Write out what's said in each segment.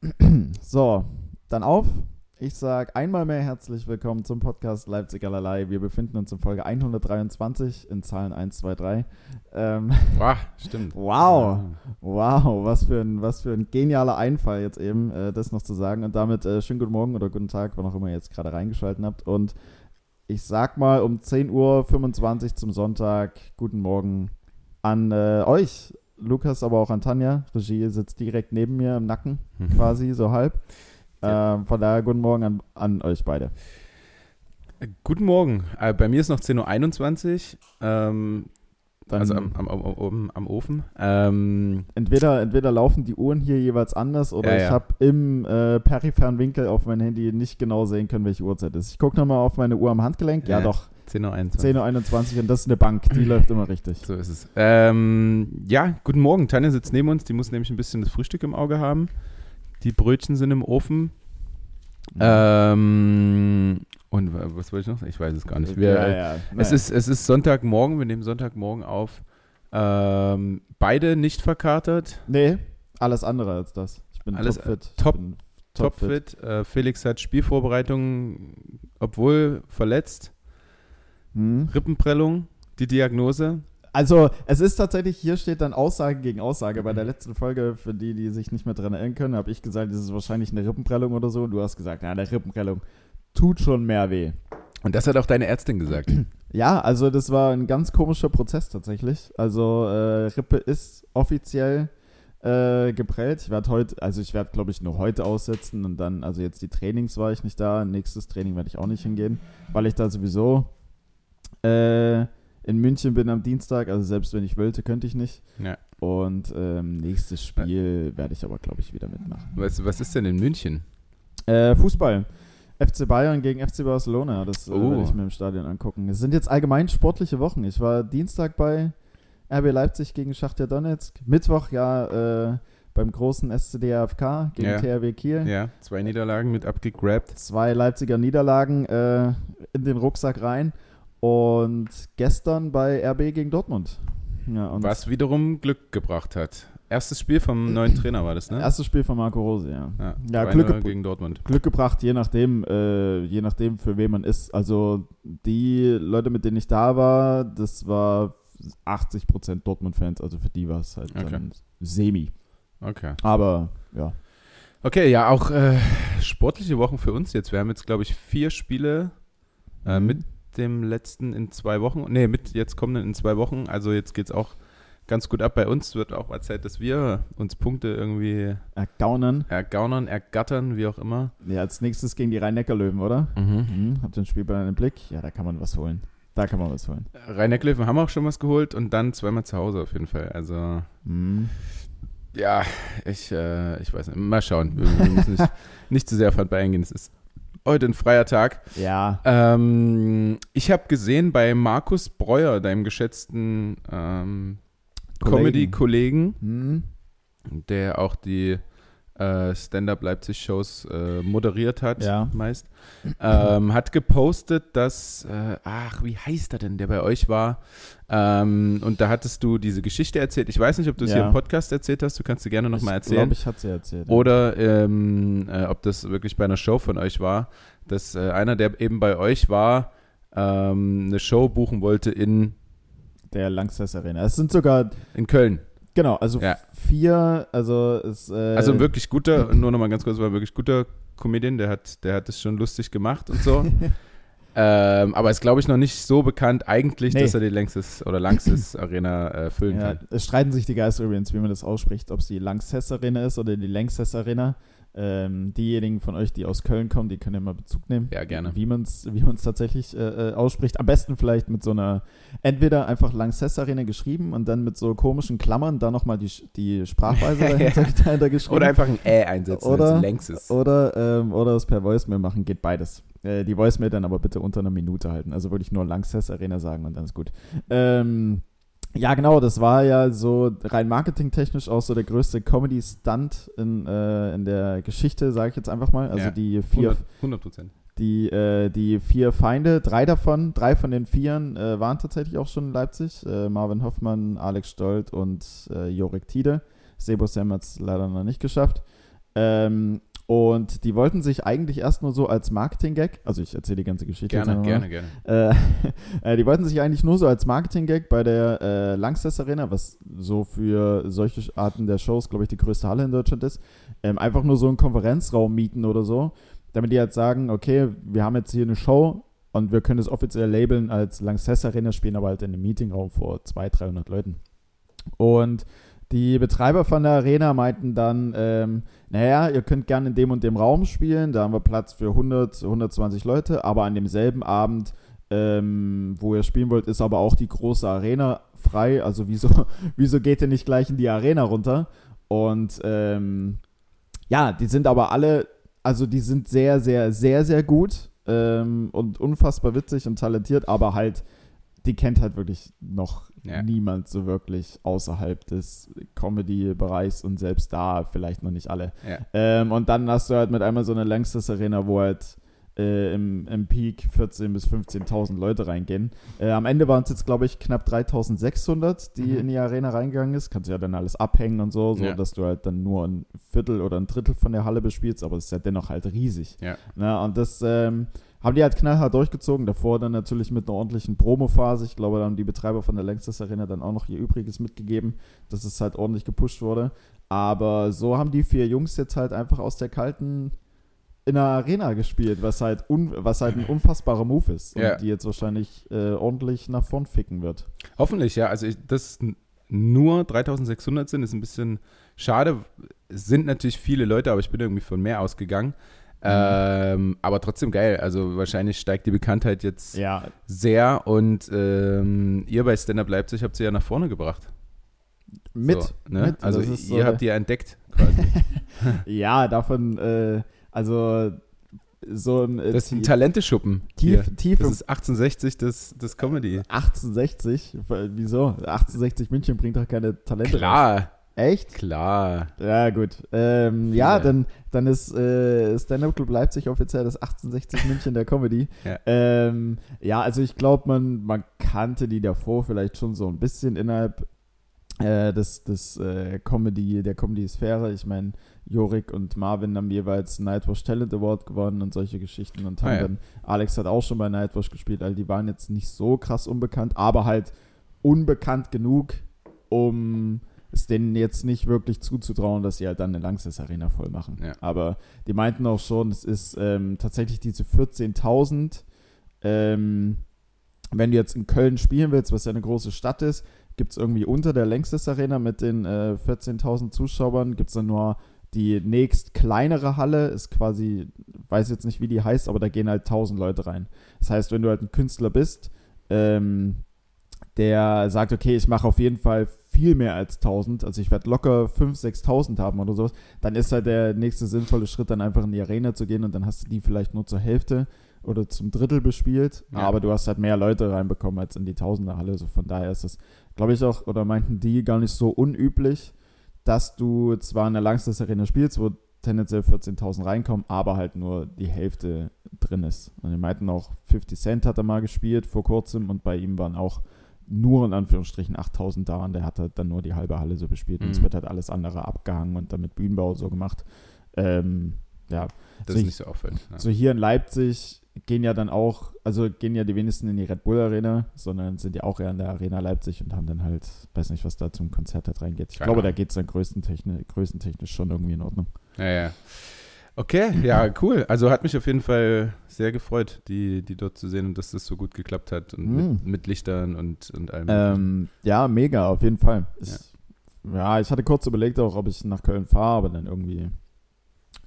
So, dann auf. Ich sage einmal mehr herzlich willkommen zum Podcast Leipzig allerlei. Wir befinden uns in Folge 123 in Zahlen 1, 2, 3. Ähm, Wow, stimmt. wow, wow, was für, ein, was für ein genialer Einfall jetzt eben, äh, das noch zu sagen. Und damit äh, schönen guten Morgen oder guten Tag, wann auch immer ihr jetzt gerade reingeschaltet habt. Und ich sag mal um 10.25 Uhr zum Sonntag, guten Morgen an äh, euch, Lukas, aber auch an Tanja. Regie sitzt direkt neben mir im Nacken, Mhm. quasi, so halb. Ja. Ähm, von daher guten Morgen an, an euch beide. Äh, Guten Morgen. Äh, bei mir ist noch 10.21 Uhr. Ähm, Dann also am, am, am, am, Ofen. Ähm, entweder, entweder laufen die Uhren hier jeweils anders oder Ja, ich ja. habe im äh, peripheren Winkel auf mein Handy nicht genau sehen können, welche Uhrzeit es ist. Ich gucke nochmal auf meine Uhr am Handgelenk. Ja, Ja. doch, 10.21 Uhr. 10.21 Uhr und das ist eine Bank, die läuft immer richtig. So ist es. Ähm, ja, guten Morgen. Tanja sitzt neben uns. Die muss nämlich ein bisschen das Frühstück im Auge haben. Die Brötchen sind im Ofen. Ähm, und wa- was wollte ich noch? Ich weiß es gar nicht. Wir, ja, äh, ja. Es, ist, es ist Sonntagmorgen. Wir nehmen Sonntagmorgen auf. Ähm, beide nicht verkatert. Nee, alles andere als das. Ich bin Alles, topfit. top- Ich bin Topfit. Äh, Felix hat Spielvorbereitung, obwohl verletzt. Hm. Rippenprellung, die Diagnose. Also, es ist tatsächlich, hier steht dann Aussage gegen Aussage. Bei der letzten Folge, für die, die sich nicht mehr dran erinnern können, habe ich gesagt, es ist wahrscheinlich eine Rippenprellung oder so. Und du hast gesagt, ja, eine Rippenprellung tut schon mehr weh. Und das hat auch deine Ärztin gesagt. Ja, also das war ein ganz komischer Prozess tatsächlich. Also äh, Rippe ist offiziell äh, geprellt. Ich werde heute, also ich werde glaube ich nur heute aussetzen und dann, also jetzt die Trainings war ich nicht da, nächstes Training werde ich auch nicht hingehen, weil ich da sowieso äh, in München bin am Dienstag, also selbst wenn ich wollte, könnte ich nicht. Ja. Und ähm, nächstes Spiel werde ich aber glaube ich wieder mitmachen. Was, was ist denn in München? Äh, Fußball. FC Bayern gegen FC Barcelona, das äh, Oh. werde ich mir im Stadion angucken. Es sind jetzt allgemein sportliche Wochen. Ich war Dienstag bei RB Leipzig gegen Schachtja Donetsk, Mittwoch ja äh, beim großen SCDFK gegen Ja. THW Kiel. Ja, zwei Niederlagen mit abgegrabt. Zwei Leipziger Niederlagen äh, in den Rucksack rein und gestern bei RB gegen Dortmund. Ja, Was wiederum Glück gebracht hat. Erstes Spiel vom neuen Trainer war das, ne? erstes Spiel von Marco Rose, ja. ja, Ja, 2-0 Glück ge- gegen Dortmund. Glück gebracht, je nachdem, äh, je nachdem, für wen man ist. Also die Leute, mit denen ich da war, das war 80% Dortmund-Fans, also für die war es halt Okay. semi. Okay. Aber ja. Okay, ja, auch äh, sportliche Wochen für uns jetzt. Wir haben jetzt, glaube ich, vier Spiele äh, Mhm. mit dem letzten in zwei Wochen. Nee, mit jetzt kommenden in zwei Wochen. Also jetzt geht es auch ganz gut ab bei uns. Wird auch mal Zeit, dass wir uns Punkte irgendwie Ergaunern. ergaunern, ergattern, wie auch immer. Ja, als nächstes gegen die Rhein-Neckar-Löwen, oder? Mhm. Habt ihr den Spielplan im Blick? Ja, da kann man was holen. Da kann man was holen. Rhein-Neckar-Löwen haben auch schon was geholt und dann zweimal zu Hause auf jeden Fall. Also Mhm. ja, ich, äh, ich weiß nicht. Mal schauen. Wir, wir müssen nicht, nicht zu sehr auf Handball eingehen. Es ist heute ein freier Tag. Ja. Ähm, ich habe gesehen bei Markus Breuer, deinem geschätzten ähm. Comedy-Kollegen, Mhm. der auch die äh, Stand-Up Leipzig-Shows äh, moderiert hat, Ja. meist, ähm, hat gepostet, dass, äh, ach, wie heißt er denn, der bei euch war? Ähm, und da hattest du diese Geschichte erzählt. Ich weiß nicht, ob du es Ja. hier im Podcast erzählt hast, du kannst sie gerne nochmal Ich erzählen. glaube, ich hatte sie erzählt. ja. Oder ähm, äh, ob das wirklich bei einer Show von euch war, dass äh, einer, der eben bei euch war, ähm, eine Show buchen wollte in, Der Langsess Arena. Es sind sogar, in Köln. genau, also Ja. vier, also es, äh, Also ein wirklich guter, nur nochmal ganz kurz, war ein wirklich guter Comedian, der hat, der hat das schon lustig gemacht und so. ähm, aber ist, glaube ich, noch nicht so bekannt eigentlich, Nee. dass er die Längstes oder Langstes Arena äh, füllen Ja, kann. es streiten sich die Geister übrigens, wie man das ausspricht, ob es die Lanxess Arena ist oder die Lanxess Arena. Ähm, diejenigen von euch, die aus Köln kommen, die können ja mal Bezug nehmen. Ja, gerne. Wie man es wie man's tatsächlich äh, äh, ausspricht. Am besten vielleicht mit so einer, entweder einfach Lanxess Arena geschrieben und dann mit so komischen Klammern da nochmal die, die Sprachweise dahinter, dahinter geschrieben. Oder einfach ein Ä einsetzen, Oder- Längstes. Oder, ähm, oder es per Voicemail machen, geht beides. Äh, die Voicemail dann aber bitte unter einer Minute halten. Also würde ich nur Lanxess Arena sagen und dann ist gut. Ähm, ja, genau, das war ja so rein marketingtechnisch auch so der größte Comedy-Stunt in, äh, in der Geschichte, sage ich jetzt einfach mal. Also Ja. die vier 100 Prozent. die, äh, die vier Feinde, drei davon, drei von den Vieren äh, waren tatsächlich auch schon in Leipzig. Äh, Marvin Hoffmann, Alex Stolt und äh, Jorik Tiede. Sebo Sam hat es leider noch nicht geschafft. Ähm, und die wollten sich eigentlich erst nur so als Marketing-Gag, also ich erzähle die ganze Geschichte. Gerne, gerne, gerne. Äh, äh, die wollten sich eigentlich nur so als Marketing-Gag bei der äh, Langsess Arena, was so für solche Arten der Shows, glaube ich, die größte Halle in Deutschland ist, ähm, einfach nur so einen Konferenzraum mieten oder so, damit die halt sagen, okay, wir haben jetzt hier eine Show und wir können es offiziell labeln als Langsess Arena, spielen aber halt in einem Meetingraum vor 200, 300 Leuten. Und die Betreiber von der Arena meinten dann, ähm, naja, ihr könnt gerne in dem und dem Raum spielen, da haben wir Platz für 100, 120 Leute, aber an demselben Abend, ähm, wo ihr spielen wollt, ist aber auch die große Arena frei, also wieso, wieso geht ihr nicht gleich in die Arena runter? Und ähm, ja, die sind aber alle, also die sind sehr, sehr, sehr, sehr gut ähm, und unfassbar witzig und talentiert, aber halt, die kennt halt wirklich noch Ja. niemand so wirklich außerhalb des Comedy-Bereichs und selbst da vielleicht noch nicht alle. Ja. Ähm, und dann hast du halt mit einmal so eine Langstes Arena, wo halt äh, im, im Peak 14.000 bis 15.000 Leute reingehen. Äh, am Ende waren es jetzt, glaube ich, knapp 3.600, die Mhm. in die Arena reingegangen ist. Kannst du ja dann alles abhängen und so, so Ja. dass du halt dann nur ein Viertel oder ein Drittel von der Halle bespielst, aber es ist ja dennoch halt riesig. Ja. Na, und das ähm, haben die halt knallhart durchgezogen. Davor dann natürlich mit einer ordentlichen Promo-Phase. Ich glaube, da haben die Betreiber von der Längstes Arena dann auch noch ihr Übriges mitgegeben, dass es halt ordentlich gepusht wurde. Aber so haben die vier Jungs jetzt halt einfach aus der kalten in der Arena gespielt, was halt, was halt ein unfassbarer Move ist und Ja. die jetzt wahrscheinlich äh, ordentlich nach vorn ficken wird. Hoffentlich, ja. Also, ich, dass nur 3600 sind, ist ein bisschen schade. Es sind natürlich viele Leute, aber ich bin irgendwie von mehr ausgegangen. Ähm, aber trotzdem geil. Also, wahrscheinlich steigt die Bekanntheit jetzt Ja, sehr und ähm, ihr bei Stand Up Leipzig habt sie ja nach vorne gebracht. mit. So, ne? mit. Also, so ihr der- habt die ja entdeckt quasi. Ja, davon, äh, also so ein äh, Das ist ein Talenteschuppen. tief, hier. tief Das ist 1860 das, das Comedy. 1860. Wieso? 1860 München bringt doch keine Talente. raus. Echt? klar. Ja, gut. Ähm, ja, dann, dann ist äh, Stand-Up Club Leipzig offiziell das 1860 München der Comedy. Ja. Ähm, ja, also ich glaube, man, man kannte die davor vielleicht schon so ein bisschen innerhalb äh, des, des äh, Comedy, der Comedy-Sphäre. Ich meine, Jorik und Marvin haben jeweils Nightwash Talent Award gewonnen und solche Geschichten und haben Ah, ja. dann, Alex hat auch schon bei Nightwash gespielt, all die waren jetzt nicht so krass unbekannt, aber halt unbekannt genug, um es denen jetzt nicht wirklich zuzutrauen, dass sie halt dann eine Langsess Arena voll machen. Ja. Aber die meinten auch schon, es ist ähm, tatsächlich diese 14.000. Ähm, wenn du jetzt in Köln spielen willst, was ja eine große Stadt ist, gibt es irgendwie unter der Längstes Arena mit den äh, 14.000 Zuschauern, gibt es dann nur die nächst kleinere Halle, ist quasi, weiß jetzt nicht, wie die heißt, aber da gehen halt 1000 Leute rein. Das heißt, wenn du halt ein Künstler bist, ähm, der sagt, okay, ich mache auf jeden Fall viel mehr als 1000, also ich werde locker 5.000, 6.000 haben oder sowas, dann ist halt der nächste sinnvolle Schritt, dann einfach in die Arena zu gehen und dann hast du die vielleicht nur zur Hälfte oder zum Drittel bespielt, Ja. aber du hast halt mehr Leute reinbekommen als in die Tausenderhalle, also von daher ist es, glaube ich auch, oder meinten die gar nicht so unüblich, dass du zwar in der Langstes Arena spielst, wo tendenziell 14.000 reinkommen, aber halt nur die Hälfte drin ist. Und die meinten auch, 50 Cent hat er mal gespielt vor kurzem und bei ihm waren auch nur in Anführungsstrichen 8000 da und der hat halt dann nur die halbe Halle so bespielt und es Mhm. wird halt alles andere abgehangen und dann mit Bühnenbau so gemacht. Ähm, ja, Das So ist ich- nicht so auffällig. Ja. so hier in Leipzig gehen ja dann auch, also gehen ja die wenigsten in die Red Bull Arena, sondern sind ja auch eher in der Arena Leipzig und haben dann halt, weiß nicht, was da zum Konzert halt reingeht. Ich Keine glaube, da Ahnung. geht es dann größtentechnisch, größentechnisch schon irgendwie in Ordnung. Ja, ja. Okay, ja, cool. Also hat mich auf jeden Fall sehr gefreut, die, die dort zu sehen und dass das so gut geklappt hat und Mhm. mit, mit Lichtern und, und allem. Ähm, ja, mega, auf jeden Fall. Ich, ja. ich hatte kurz überlegt auch, ob ich nach Köln fahre, aber dann irgendwie,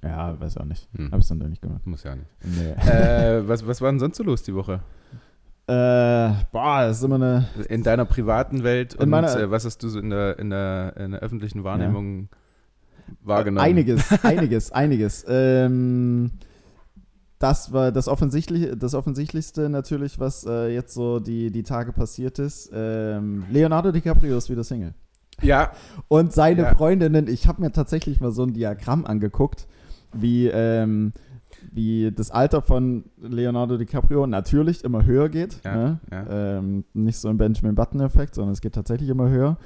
ja, weiß auch nicht. Hm. Habe es dann doch nicht gemacht. Muss ja nicht. Nee. äh, was, was war denn sonst so los die Woche? äh, boah, das ist immer eine, In deiner privaten Welt In und meiner- äh, was hast du so in der, in der, in der öffentlichen Wahrnehmung wahrgenommen? Einiges, einiges, einiges. Ähm, das war das, Offensichtliche, das Offensichtlichste natürlich, was äh, jetzt so die, die Tage passiert ist. Ähm, Leonardo DiCaprio ist wieder Single. Ja, Und seine Ja. Freundinnen, ich habe mir tatsächlich mal so ein Diagramm angeguckt, wie, ähm, wie das Alter von Leonardo DiCaprio natürlich immer höher geht. Ja, ne? ja. Ähm, nicht so ein Benjamin Button-Effekt, sondern es geht tatsächlich immer höher.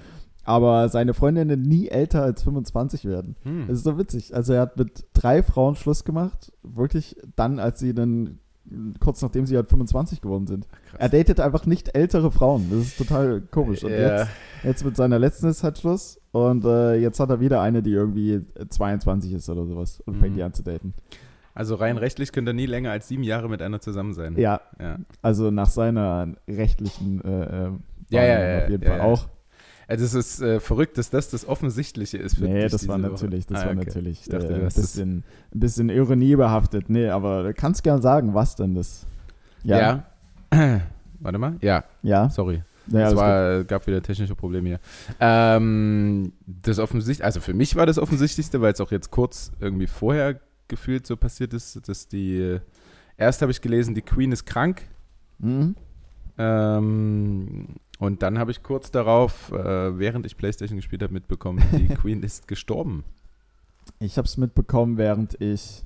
Aber seine Freundinnen nie älter als 25 werden. Hm. Das ist so witzig. Also er hat mit drei Frauen Schluss gemacht, wirklich dann, als sie dann kurz nachdem sie halt 25 geworden sind. Krass. Er datet einfach nicht ältere Frauen. Das ist total komisch. Und Ja. jetzt, jetzt mit seiner letzten ist halt Schluss. Und äh, jetzt hat er wieder eine, die irgendwie 22 ist oder sowas und fängt Mhm. die an zu daten. Also rein rechtlich könnte er nie länger als sieben Jahre mit einer zusammen sein. Ja, Ja, also nach seiner rechtlichen äh, äh, Ja, ja, ja, auf jeden ja, Fall ja. auch. Also es ist äh, verrückt, dass das das Offensichtliche ist. Für Nee, dich das war natürlich, das war Ah, okay. natürlich Ich dachte, äh, ein bisschen, ein bisschen Ironie behaftet. Nee, aber du kannst gern sagen, was denn das? Ja. Warte mal. Ja, Ja. sorry. ja es war, gab wieder technische Probleme hier. Ähm, das offensichtlich, also für mich war das offensichtlichste, weil es auch jetzt kurz irgendwie vorher gefühlt so passiert ist, dass die, erst habe ich gelesen, die Queen ist krank. Mhm. Ähm, und dann habe ich kurz darauf, äh, während ich Playstation gespielt habe, mitbekommen, die Queen ist gestorben. Ich habe es mitbekommen, während ich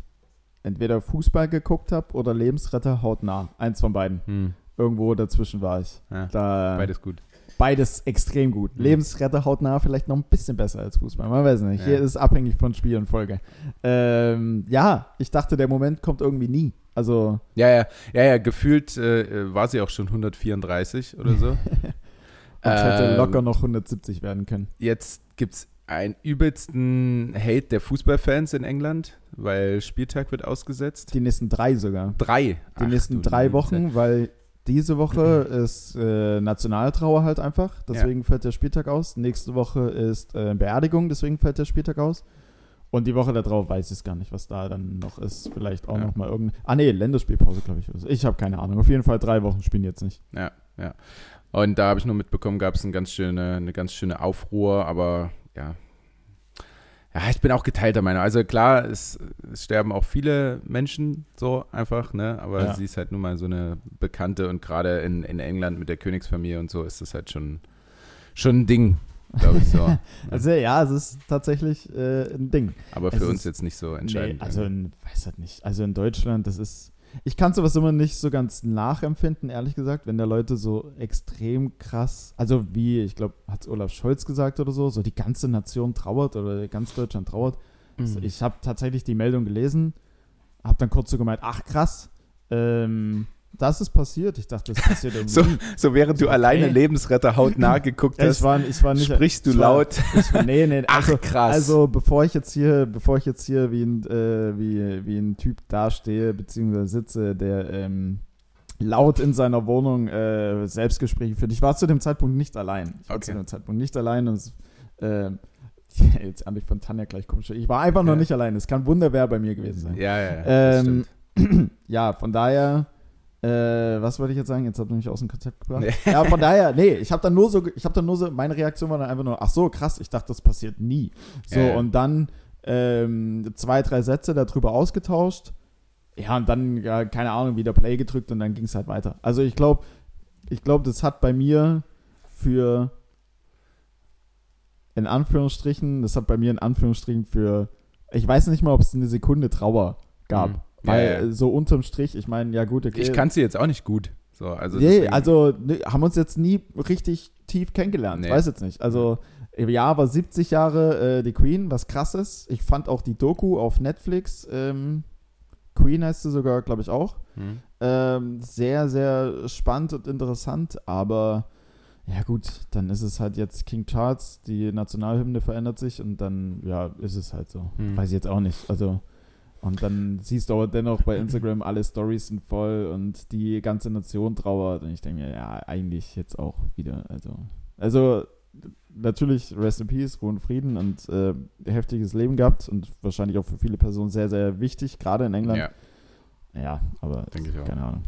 entweder Fußball geguckt habe oder Lebensretter hautnah. Eins von beiden. Hm, Irgendwo dazwischen war ich. ja, Da, beides gut. beides extrem gut. Mhm. Lebensretter hautnah vielleicht noch ein bisschen besser als Fußball. Man weiß nicht. Ja. Hier ist es abhängig von Spiel und Folge. Ähm, ja, ich dachte, der Moment kommt irgendwie nie. Also, Ja, ja, ja, ja, gefühlt äh, war sie auch schon 134 oder so. es hätte Ähm, locker noch 170 werden können. Jetzt gibt es einen übelsten Hate der Fußballfans in England, weil Spieltag wird ausgesetzt. Die nächsten drei sogar. Drei. Die Ach, nächsten drei Wochen, weil diese Woche ist äh, Nationaltrauer halt einfach, deswegen fällt der Spieltag aus. Nächste Woche ist äh, Beerdigung, deswegen fällt der Spieltag aus. Und die Woche darauf weiß ich es gar nicht, was da dann noch ist. Vielleicht auch Ja. noch mal irgendein. Ah nee, Länderspielpause, glaube ich. Ich habe keine Ahnung. Auf jeden Fall drei Wochen spielen jetzt nicht. Ja, ja. Und da habe ich nur mitbekommen, gab es eine ganz schöne, eine ganz schöne Aufruhr, aber ja. Ja, ich bin auch geteilter Meinung. Also klar, es, es sterben auch viele Menschen so einfach, ne? Aber Ja. sie ist halt nun mal so eine Bekannte und gerade in, in England mit der Königsfamilie und so ist das halt schon, schon ein Ding, glaube ich so. Also ja, es ist tatsächlich äh, ein Ding. Aber Es für uns ist- jetzt nicht so entscheidend. Nee, also in, weiß halt nicht. Also in Deutschland, das ist. Ich kann sowas immer nicht so ganz nachempfinden, ehrlich gesagt, wenn da Leute so extrem krass, also wie, ich glaube, hat Olaf Scholz gesagt oder so, so die ganze Nation trauert oder ganz Deutschland trauert. Also Mhm. ich habe tatsächlich die Meldung gelesen, habe dann kurz so gemeint, ach krass, ähm, das ist passiert. Ich dachte, das passiert irgendwie. So, so während du Okay. alleine Lebensretter hautnah geguckt hast, ich, war, ich war nicht. sprichst du war- laut. Ich, nee, nee, Ach, also, krass. Also bevor ich jetzt hier, bevor ich jetzt hier wie ein, äh, wie, wie ein Typ dastehe, beziehungsweise sitze, der ähm, laut in seiner Wohnung äh, Selbstgespräche führt. Ich war zu dem Zeitpunkt nicht allein. Ich war Okay. zu dem Zeitpunkt nicht allein und es, äh, jetzt habe ich von Tanja gleich komisch. Ich war einfach noch Ja. nicht allein. Es kann Wunderwehr bei mir gewesen sein. Ja, ja, ja. Ähm, ja, von daher, äh, was wollte ich jetzt sagen? Jetzt habt ihr mich aus dem Konzept gebracht. Nee. Ja, von daher, nee, ich habe dann nur so, ich habe dann nur so, meine Reaktion war dann einfach nur, ach so, krass, ich dachte, das passiert nie. So, ja. und dann ähm, zwei, drei Sätze darüber ausgetauscht. Ja, und dann, ja, keine Ahnung, wieder Play gedrückt und dann ging es halt weiter. Also ich glaube, ich glaube, das hat bei mir für in Anführungsstrichen, das hat bei mir in Anführungsstrichen für, ich weiß nicht mal, ob es eine Sekunde Trauer gab. Mhm. Weil ja. so unterm Strich, ich meine, ja gut, okay. Ich kannte sie jetzt auch nicht gut. So, also nee, also ne, haben uns jetzt nie richtig tief kennengelernt. Nee. Weiß jetzt nicht. Also ja, war 70 Jahre äh, die Queen, was krass ist. Ich fand auch die Doku auf Netflix, ähm, Queen heißt sie sogar, glaube ich auch, Hm. ähm, sehr, sehr spannend und interessant, aber ja gut, dann ist es halt jetzt King Charles, die Nationalhymne verändert sich und dann, ja, ist es halt so. Hm. Weiß ich jetzt auch nicht. Also, und dann siehst du aber dennoch bei Instagram, alle Stories sind voll und die ganze Nation trauert. Und ich denke mir, ja, eigentlich jetzt auch wieder. Also, also natürlich Rest in Peace, Ruhe und Frieden und äh, heftiges Leben gehabt und wahrscheinlich auch für viele Personen sehr, sehr wichtig, gerade in England. Ja, Ja, aber denke ich auch. keine Ahnung.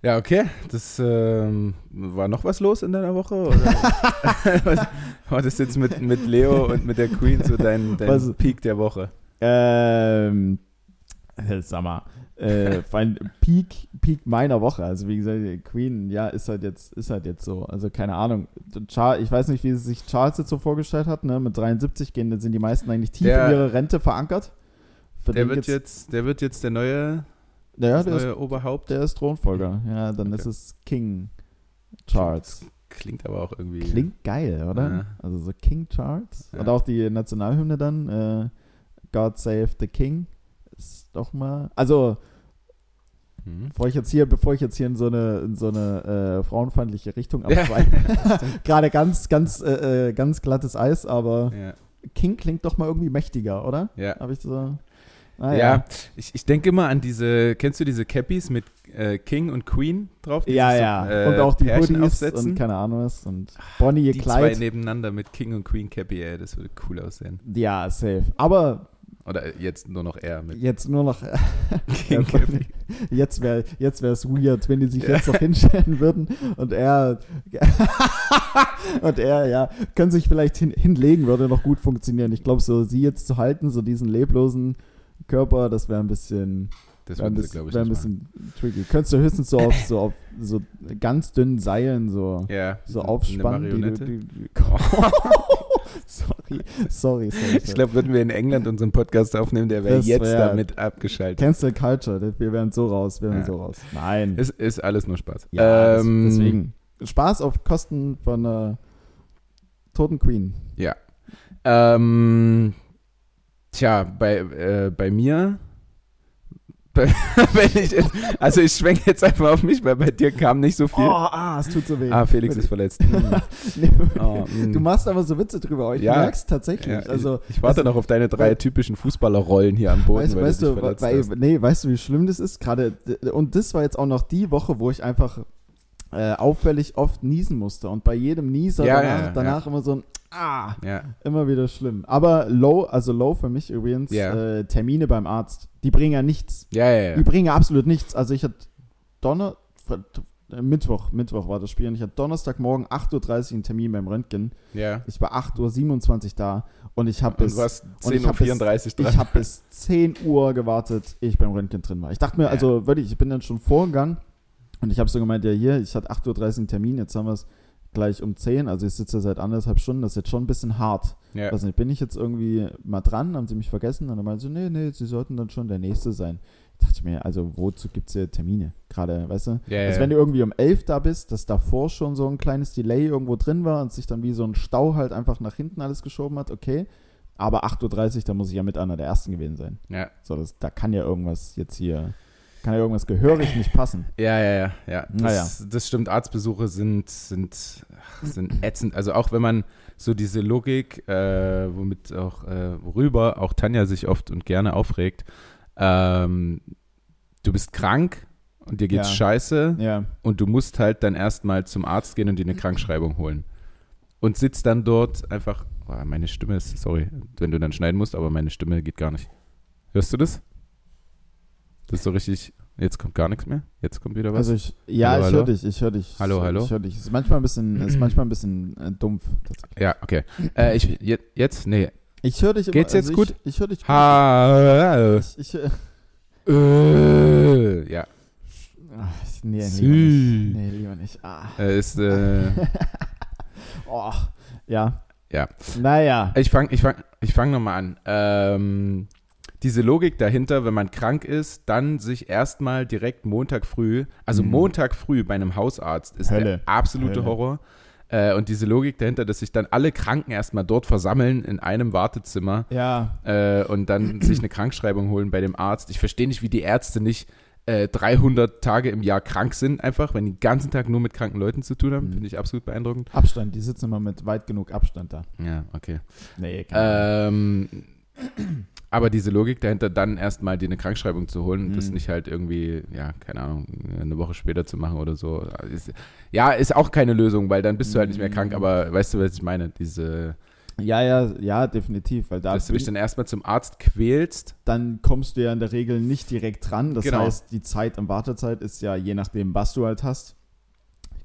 Ja, okay. Das ähm, war noch was los in deiner Woche? Oder? Was- war das jetzt mit, mit Leo und mit der Queen so dein, dein Was- Peak der Woche? Ähm, äh, sag mal, äh, Peak, Peak meiner Woche. Also wie gesagt, Queen, ja, ist halt jetzt, ist halt jetzt so. Also keine Ahnung. Char ich weiß nicht, wie sich Charles jetzt so vorgestellt hat. Ne? Mit 73 gehen, dann sind die meisten eigentlich tief Der- in ihre Rente verankert. Für Der wird, jetzt, der wird jetzt der neue, ja, der, ist, neue Oberhaupt. der ist Thronfolger. Ja, dann Okay. ist es King Charles. Klingt aber auch irgendwie. Klingt geil, oder? Ja. Also so King Charles. Ja. Und auch die Nationalhymne dann, äh, God Save the King. Ist doch mal. Also, Hm. bevor ich jetzt hier, bevor ich jetzt hier in so eine, in so eine äh, frauenfeindliche Richtung Ja. abschweife. Gerade ganz, ganz, äh, äh, ganz glattes Eis, aber Ja. King klingt doch mal irgendwie mächtiger, oder? Ja. Habe ich so. Ah, Ja, ich, ich denke immer an diese, kennst du diese Cappies mit äh, King und Queen drauf? die Ja, so, ja. äh, und auch die Pärchen Hoodies aufsetzen? und keine Ahnung was. Und Bonnie, die ihr zwei Kleid. nebeneinander mit King und Queen Cappy, ey, das würde cool aussehen. Ja, safe. Aber Oder jetzt nur noch er mit jetzt nur noch. King Cappy. Jetzt wäre jetzt es weird, wenn die sich jetzt noch hinstellen würden und er und er, ja, können sich vielleicht hin, hinlegen, würde noch gut funktionieren. Ich glaube, so sie jetzt zu halten, so diesen leblosen Körper, das wäre ein bisschen, Das wär glaube ich, wär ein machen. bisschen tricky. Könntest du höchstens so auf so, auf so ganz dünnen Seilen so, Ja, so aufspannen. Die, die, die, sorry, sorry, sorry. Ich glaube, würden wir in England unseren Podcast aufnehmen, der wäre jetzt wär- damit abgeschaltet. Cancel Culture, wir wären so raus, wir wären Ja. so raus. Nein. Es ist alles nur Spaß. Ja, Ähm, deswegen. Spaß auf Kosten von einer toten Queen. Ja. Ähm, tja, bei, äh, bei mir, ich jetzt, also ich schwenke jetzt einfach auf mich, weil bei dir kam nicht so viel. Oh, ah, es tut so weh. ah, Felix ist verletzt. Hm. Nee, Oh, hm. Du machst aber so Witze drüber, ich Ja. merk's tatsächlich. Ja, also, ich, ich warte noch auf deine drei typischen Fußballerrollen hier am Boden, weißt, weil weißt du weil, nee, weißt du, wie schlimm das ist? Gerade, und das war jetzt auch noch die Woche, wo ich einfach äh, auffällig oft niesen musste. Und bei jedem Nieser Ja, danach, ja, ja. danach immer so ein Ah, Ja, immer wieder schlimm. Aber low, also low für mich übrigens, Ja. äh, Termine beim Arzt, die bringen ja nichts. ja, ja. Die ja. bringen absolut nichts. Also ich hatte Donner... äh, Mittwoch, Mittwoch war das Spiel und ich hatte Donnerstagmorgen 8.30 Uhr einen Termin beim Röntgen. ja. Ich war 8.27 Uhr da und ich habe bis, und ich hab bis- 10.34 Uhr dran. ich hab bis 10 Uhr gewartet, ehe ich beim Röntgen drin war. Ich dachte mir, Ja. also wirklich, ich bin dann schon vorgegangen und ich habe so gemeint, ja hier, ich hatte 8.30 Uhr einen Termin, jetzt haben wir es gleich um 10, also ich sitze seit anderthalb Stunden, das ist jetzt schon ein bisschen hart. ja. Nicht, bin ich jetzt irgendwie mal dran, haben sie mich vergessen? Und dann meinen sie, nee, nee, sie sollten dann schon der Nächste sein. Ich dachte mir, also wozu gibt es hier Termine? Gerade, weißt du? Ja, also ja. wenn du irgendwie um 11 da bist, dass davor schon so ein kleines Delay irgendwo drin war und sich dann wie so ein Stau halt einfach nach hinten alles geschoben hat, okay. Aber 8.30 Uhr, da muss ich ja mit einer der Ersten gewesen sein. ja. So, das, da kann ja irgendwas jetzt hier, kann ja irgendwas gehörig nicht passen. Ja, ja, ja, ja. Das, Naja. das stimmt. Arztbesuche sind, sind, sind ätzend. Also auch wenn man so diese Logik, äh, womit auch, äh, worüber auch Tanja sich oft und gerne aufregt, ähm, du bist krank und dir geht's Ja. scheiße Ja, und du musst halt dann erstmal zum Arzt gehen und dir eine Krankschreibung holen. Und sitzt dann dort einfach, oh, meine Stimme ist, sorry, wenn du dann schneiden musst, aber meine Stimme geht gar nicht. Hörst du das? Das ist so richtig, jetzt kommt gar nichts mehr, jetzt kommt wieder was. also ich, ja, Hallo, ich höre dich, ich höre dich. Hallo, hallo? Ich höre dich. Ist manchmal ein bisschen, ist manchmal ein bisschen äh, dumpf. Ja, okay. Äh, ich, je, jetzt, nee. Ich höre dich immer. Geht's jetzt also gut? Ich, ich höre dich gut. Ha, Ich, ich, äh, ja. ach, nee, lieber nicht. Nee, lieber nicht. Ah. Ist, äh, Oh, ja. Ja. Naja. ich fange ich fang, ich fang nochmal an. Ähm, diese Logik dahinter, wenn man krank ist, dann sich erstmal direkt Montag früh, also Mhm. Montag früh bei einem Hausarzt ist Hölle. der absolute Hölle. Horror. Äh, und diese Logik dahinter, dass sich dann alle Kranken erstmal dort versammeln in einem Wartezimmer Ja. äh, und dann sich eine Krankschreibung holen bei dem Arzt. Ich verstehe nicht, wie die Ärzte nicht äh, 300 Tage im Jahr krank sind, einfach, wenn die den ganzen Tag nur mit kranken Leuten zu tun haben. Mhm. Finde ich absolut beeindruckend. Abstand, die sitzen immer mit weit genug Abstand da. Ja, okay. Nee. Ähm, aber diese Logik dahinter, dann erstmal dir eine Krankschreibung zu holen und das Mhm. nicht halt irgendwie, ja, keine Ahnung, eine Woche später zu machen oder so. Ist, ja, ist auch keine Lösung, weil dann bist du halt nicht mehr krank, Mhm. aber weißt du, was ich meine? Diese, Ja, ja, ja, definitiv, weil da dass du dich dann erstmal zum Arzt quälst. dann kommst du ja in der Regel nicht direkt dran. Das Genau. heißt, die Zeit im Wartezeit ist ja je nachdem, was du halt hast.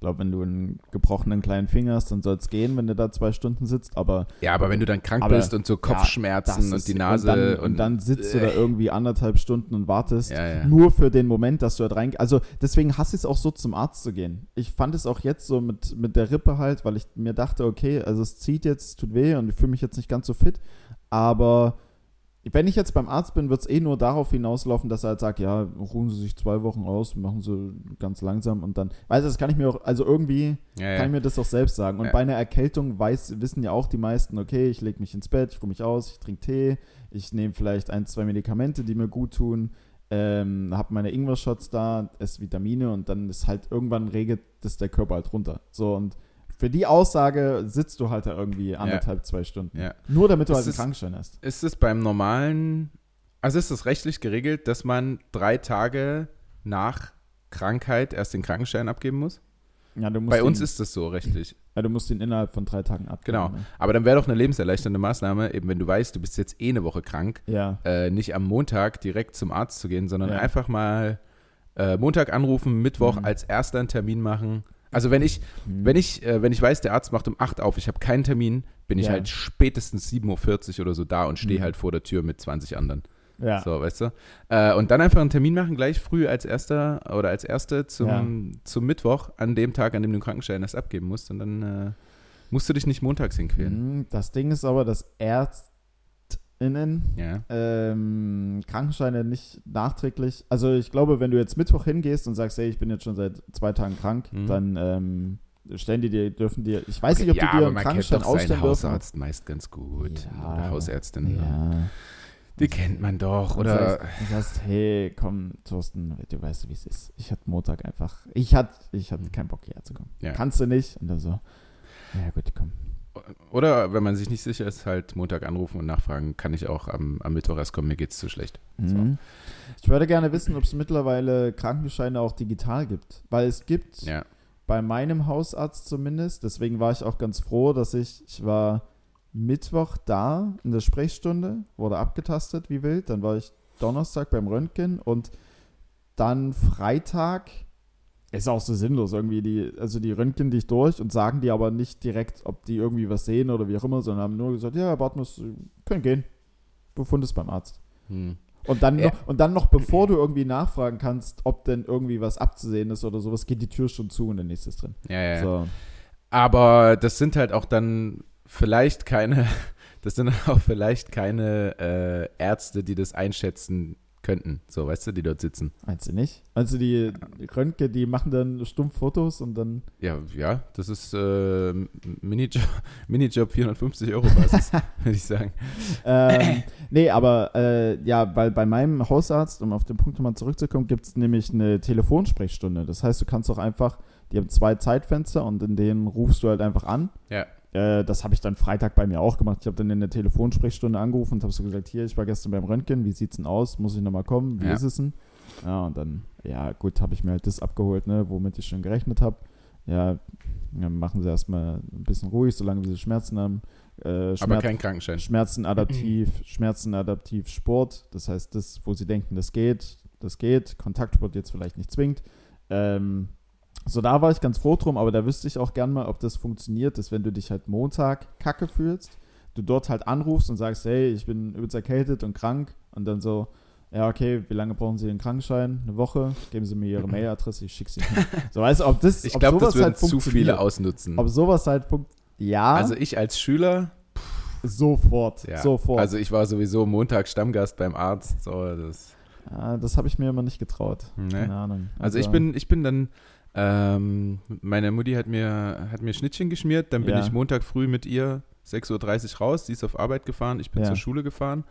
Ich glaube, wenn du einen gebrochenen kleinen Finger hast, dann soll es gehen, wenn du da zwei Stunden sitzt, aber Ja, aber wenn du dann krank Aber, bist und so Kopfschmerzen das und die Nase und dann, und dann sitzt du da irgendwie anderthalb Stunden und wartest. Ja, ja. Nur für den Moment, dass du halt rein. Also deswegen hasse ich es auch so, zum Arzt zu gehen. Ich fand es auch jetzt so mit, mit der Rippe halt, weil ich mir dachte, okay, also es zieht jetzt, tut weh und ich fühle mich jetzt nicht ganz so fit. Aber wenn ich jetzt beim Arzt bin, wird es eh nur darauf hinauslaufen, dass er halt sagt, ja, ruhen Sie sich zwei Wochen aus, machen Sie ganz langsam und dann, weißt du, das kann ich mir auch, also irgendwie Ja, kann ja. ich mir das auch selbst sagen. Und Ja. bei einer Erkältung weiß, wissen ja auch die meisten, okay, ich lege mich ins Bett, ich ruhe mich aus, ich trinke Tee, ich nehme vielleicht ein, zwei Medikamente, die mir gut tun, ähm, habe meine Ingwer-Shots da, esse Vitamine und dann ist halt irgendwann regelt das der Körper halt runter. So und für die Aussage sitzt du halt da irgendwie anderthalb, zwei Stunden. Ja. Nur damit du Das halt einen ist- Krankenschein hast. Ist es beim normalen, also ist es rechtlich geregelt, dass man drei Tage nach Krankheit erst den Krankenschein abgeben muss? Ja, du musst Bei uns ihn, ist das so rechtlich. ja, du musst ihn innerhalb von drei Tagen abgeben. Genau. Ne? Aber dann wäre doch eine lebenserleichternde Maßnahme, eben wenn du weißt, du bist jetzt eh eine Woche krank, Ja. äh, nicht am Montag direkt zum Arzt zu gehen, sondern Ja. einfach mal äh, Montag anrufen, Mittwoch Mhm. als erster einen Termin machen. Also wenn ich, Hm. wenn ich, äh, wenn ich weiß, der Arzt macht um 8 auf, ich habe keinen Termin, bin ich Ja. halt spätestens 7.40 Uhr oder so da und stehe Mhm. halt vor der Tür mit 20 anderen. ja. So, weißt du? Äh, und dann einfach einen Termin machen, gleich früh als erster oder als erste zum, Ja. zum Mittwoch, an dem Tag, an dem du den Krankenschein erst abgeben musst. Und dann äh, musst du dich nicht montags hinquälen. Mhm. Das Ding ist aber, dass ÄrztInnen Ja. ähm, Krankenscheine nicht nachträglich. Also ich glaube, wenn du jetzt Mittwoch hingehst und sagst, hey, ich bin jetzt schon seit zwei Tagen krank, Mhm. dann ähm, stellen die dir, dürfen dir, ich weiß nicht, ob ja, die dir einen Krankenschein ausstellen dürfen. Hausarzt meist ganz gut. Ja, Oder Hausärztin. Ja. Die kennt man doch. Oder sagst, und sagst, hey, komm, Thorsten, du weißt, wie es ist. Ich hatte Montag einfach, ich hatte ich hatte keinen Bock hierher zu kommen. Ja. Kannst du nicht? Und dann so, ja gut, komm. Oder wenn man sich nicht sicher ist, halt Montag anrufen und nachfragen, kann ich auch am, am Mittwoch erst kommen, mir geht's zu schlecht. So. Mhm. Ich würde gerne wissen, ob es mittlerweile Krankenscheine auch digital gibt. Weil es gibt Ja. bei meinem Hausarzt zumindest, deswegen war ich auch ganz froh, dass ich, ich war Mittwoch da in der Sprechstunde, wurde abgetastet wie wild, dann war ich Donnerstag beim Röntgen und dann Freitag, ist auch so sinnlos irgendwie, die, also die röntgen dich durch und sagen dir aber nicht direkt, ob die irgendwie was sehen oder wie auch immer, sondern haben nur gesagt, ja, Herr Bartmus, können gehen. Befund ist beim Arzt. Hm. Und dann, Ja. noch, und dann noch, bevor du irgendwie nachfragen kannst, ob denn irgendwie was abzusehen ist oder sowas, geht die Tür schon zu und dann ist es drin. Ja, ja. So. Aber das sind halt auch dann vielleicht keine, das sind auch vielleicht keine äh, Ärzte, die das einschätzen könnten, so, weißt du, die dort sitzen. Meinst du nicht? Also die Röntgen, die machen dann stumpf Fotos und dann. Ja, ja, das ist äh, Minijob, Minijob 450 Euro Basis, würde ich sagen. Ähm, nee, aber äh, ja, weil bei meinem Hausarzt, um auf den Punkt nochmal zurückzukommen, gibt es nämlich eine Telefonsprechstunde. Das heißt, du kannst auch einfach, die haben zwei Zeitfenster und in denen rufst du halt einfach an. Ja. Äh, das habe ich dann Freitag bei mir auch gemacht. Ich habe dann in der Telefonsprechstunde angerufen und habe so gesagt, hier, ich war gestern beim Röntgen, wie sieht's denn aus? Muss ich nochmal kommen? Wie Ja. ist es denn? Ja, und dann, ja gut, habe ich mir halt das abgeholt, ne, womit ich schon gerechnet habe. Ja, dann machen sie erstmal ein bisschen ruhig, solange sie Schmerzen haben. Äh, Aber Schmerz, kein Krankenschein. Schmerzen adaptiv, Schmerzen adaptiv Sport. Das heißt, das, wo sie denken, das geht, das geht. Kontaktsport jetzt vielleicht nicht zwingend. Ähm, so, da war ich ganz froh drum, aber da wüsste ich auch gern mal, ob das funktioniert, dass wenn du dich halt Montag kacke fühlst, du dort halt anrufst und sagst, hey, ich bin übelst erkältet und krank und dann so, ja, okay, wie lange brauchen Sie den Krankenschein? Eine Woche? Geben Sie mir Ihre Mailadresse, ich schicke sie hin. So, weißt du, ob das, Ich glaube, das würden halt zu viele ausnutzen. Ob sowas halt. Ja, Also ich als Schüler, sofort, ja. sofort. Also ich war sowieso Montag Stammgast beim Arzt. So, das, das habe ich mir immer nicht getraut. ne? Keine Ahnung. Also ich bin, ich bin dann, ähm, meine Mutti hat mir, hat mir Schnittchen geschmiert, dann bin Ja. ich Montag früh mit ihr 6.30 Uhr raus, sie ist auf Arbeit gefahren, ich bin Ja. zur Schule gefahren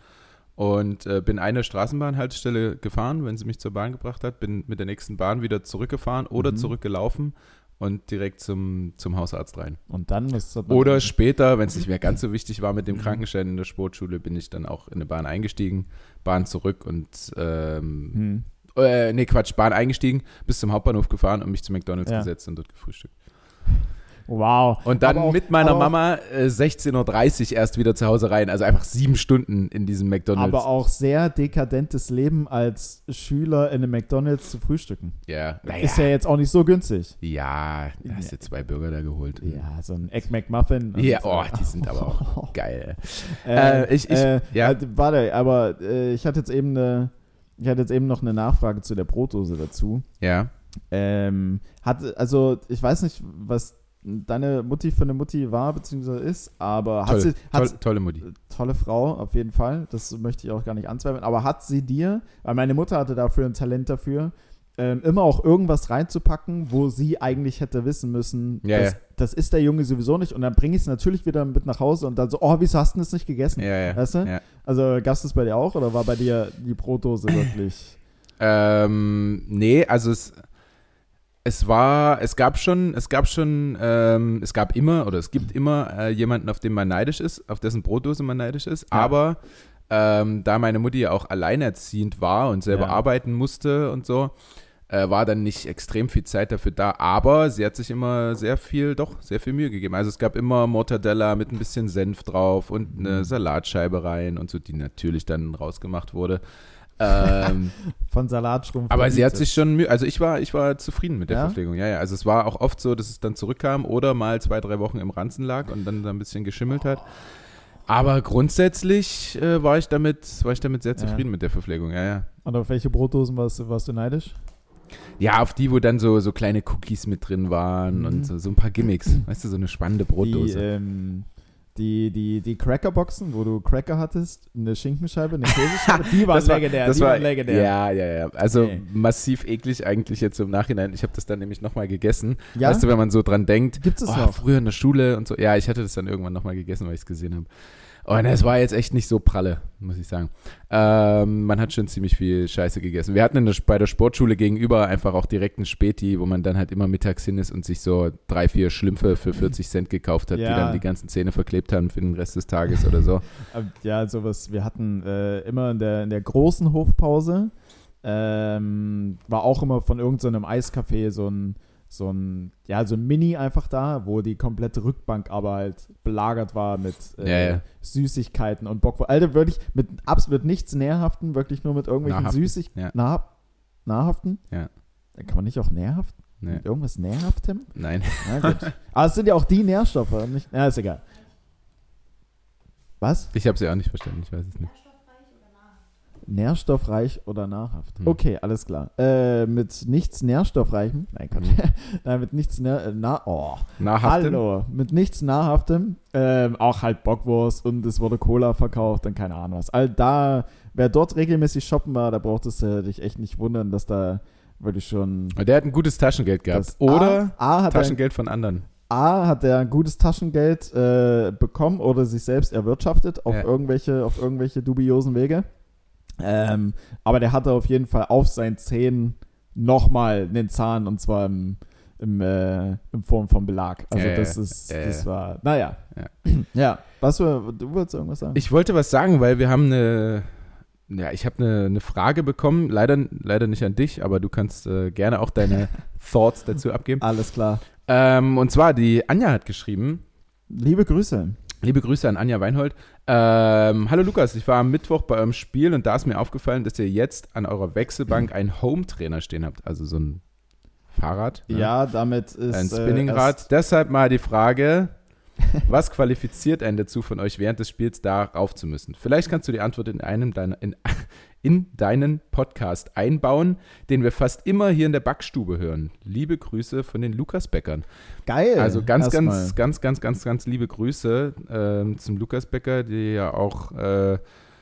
und äh, bin eine Straßenbahnhaltestelle gefahren, wenn sie mich zur Bahn gebracht hat, bin mit der nächsten Bahn wieder zurückgefahren oder Mhm. zurückgelaufen und direkt zum, zum Hausarzt rein. Und dann, hat man Oder später, wenn es nicht mehr ganz so wichtig war mit dem Mhm. Krankenschein in der Sportschule, bin ich dann auch in eine Bahn eingestiegen, Bahn zurück und ähm, Hm. Äh, nee, Quatsch, Bahn eingestiegen, bis zum Hauptbahnhof gefahren und mich zu McDonalds Ja. gesetzt und dort gefrühstückt. Wow. Und dann auch- mit meiner Mama äh, 16.30 Uhr erst wieder zu Hause rein. Also einfach sieben Stunden in diesem McDonalds. Aber auch sehr dekadentes Leben als Schüler in einem McDonalds zu frühstücken. ja, naja. Ist ja jetzt auch nicht so günstig. ja, da hast du zwei Burger da geholt. Ja, so ein Egg McMuffin. Ja, Und- oh, die sind aber auch geil. Äh, Äh, ich- ich- äh, ja. äh, warte, aber äh, ich hatte jetzt eben eine, ich hatte jetzt eben noch eine Nachfrage zu der Brotdose dazu. Ja, Ähm, hat, also ich weiß nicht, was deine Mutti für eine Mutti war bzw. ist, aber hat Tolle, sie hat toll, sie, tolle Mutti. tolle Frau auf jeden Fall, das möchte ich auch gar nicht anzweifeln, aber hat sie dir, weil meine Mutter hatte dafür ein Talent dafür, ähm, immer auch irgendwas reinzupacken, wo sie eigentlich hätte wissen müssen, Ja, das, ja. das ist der Junge sowieso nicht und dann bringe ich es natürlich wieder mit nach Hause und dann so, oh, wieso hast du das nicht gegessen? Ja, ja. Weißt du? Also gab es das bei dir auch oder war bei dir die Brotdose wirklich? Ähm, nee, also es, es war, es gab schon, es gab schon, ähm, es gab immer oder es gibt immer äh, jemanden, auf den man neidisch ist, auf dessen Brotdose man neidisch ist. Aber ähm, da meine Mutti ja auch alleinerziehend war und selber Ja. arbeiten musste und so, äh, war dann nicht extrem viel Zeit dafür da. Aber sie hat sich immer sehr viel, doch sehr viel Mühe gegeben. Also es gab immer Mortadella mit ein bisschen Senf drauf und eine Mhm. Salatscheibe rein und so, die natürlich dann rausgemacht wurde. Ähm, Von Salatschrumpf. aber sie hat sich schon, Mühe- also ich war, ich war zufrieden mit der Ja? Verpflegung. Ja, ja. Also es war auch oft so, dass es dann zurückkam oder mal zwei, drei Wochen im Ranzen lag und dann da ein bisschen geschimmelt hat. Aber grundsätzlich äh, war ich damit, war ich damit sehr Ja. zufrieden mit der Verpflegung. Ja, ja. Und auf welche Brotdosen warst, du- warst du neidisch? Ja, auf die, wo dann so, so kleine Cookies mit drin waren Mhm. und so, so ein paar Gimmicks. Weißt du, so eine spannende Die, Brotdose. ähm, die, die, die Crackerboxen, wo du Cracker hattest, eine Schinkenscheibe, eine Käsescheibe, die waren war- legendär. das die war, waren legendär. Ja, ja, ja. Also Nee. massiv eklig eigentlich jetzt im Nachhinein. Ich habe das dann nämlich nochmal gegessen. Ja? Weißt du, wenn man so dran denkt, Gibt es oh, noch? früher in der Schule und so. Ja, ich hatte das dann irgendwann nochmal gegessen, weil ich es gesehen habe. Und es war jetzt echt nicht so pralle, muss ich sagen. Ähm, man hat schon ziemlich viel Scheiße gegessen. Wir hatten in der, bei der Sportschule gegenüber einfach auch direkt einen Späti, wo man dann halt immer mittags hin ist und sich so drei, vier Schlümpfe für 40 Cent gekauft hat, die Ja. dann die ganzen Zähne verklebt haben für den Rest des Tages oder so. Ähm, Ja, sowas. Wir hatten äh, immer in der, in der großen Hofpause, ähm, war auch immer von irgendeinem Eiscafé so ein, so ein, ja, so ein Mini einfach da, wo die komplette Rückbank aber halt belagert war mit äh, Ja, ja. Süßigkeiten und Bockwurst. Alter, wirklich mit absolut nichts Nährhaften, wirklich nur mit irgendwelchen Süßigkeiten. ja. Nah, nahrhaften? Ja. Dann kann man nicht auch nährhaften? Nee. Mit irgendwas Nährhaftem? Nein. Na. Aber es sind ja auch die Nährstoffe. Nicht, ja, ist egal. Was? Ich habe sie auch nicht verstanden, ich weiß es nicht. Nährstoffreich oder nahrhaft? Hm. Okay, alles klar. Äh, mit nichts Nährstoffreichem, nein, Gott, nein, mit nichts Nähr, äh, na, oh, Nahrhaftem? hallo, mit nichts Nahrhaftem, ähm, auch halt Bockwurst und es wurde Cola verkauft und keine Ahnung was. All da, wer dort regelmäßig shoppen war, da brauchtest du dich echt nicht wundern, dass da wirklich schon der hat ein gutes Taschengeld gehabt. Oder A, A hat Taschengeld von anderen. A hat er ein gutes Taschengeld äh, bekommen oder sich selbst erwirtschaftet auf Ja. irgendwelche, auf irgendwelche dubiosen Wege. Ähm, aber der hatte auf jeden Fall auf seinen Zähnen nochmal einen Zahn und zwar im, im, äh, in Form von Belag. Also Ja, das ist, Ja, das war, naja. Ja. Ja, was du wolltest irgendwas sagen? Ich wollte was sagen, weil wir haben eine, ja, ich habe eine, eine Frage bekommen, leider, leider nicht an dich, aber du kannst äh, gerne auch deine Thoughts dazu abgeben. Alles klar. Ähm, und zwar, die Anja hat geschrieben, Liebe Grüße. Liebe Grüße an Anja Weinhold. Ähm, Hallo Lukas, ich war am Mittwoch bei eurem Spiel und da ist mir aufgefallen, dass ihr jetzt an eurer Wechselbank einen Home-Trainer stehen habt, also so ein Fahrrad. ne? Ja, damit ist ein äh, Spinningrad. erst- Deshalb mal die Frage, was qualifiziert einen dazu, von euch während des Spiels da rauf zu müssen? Vielleicht kannst du die Antwort in einem deiner, in, in deinen Podcast einbauen, den wir fast immer hier in der Backstube hören. Liebe Grüße von den Lukas-Bäckern. Geil. Also ganz, ganz, ganz, ganz, ganz, ganz liebe Grüße ähm, zum Lukas Bäcker, die ja auch äh,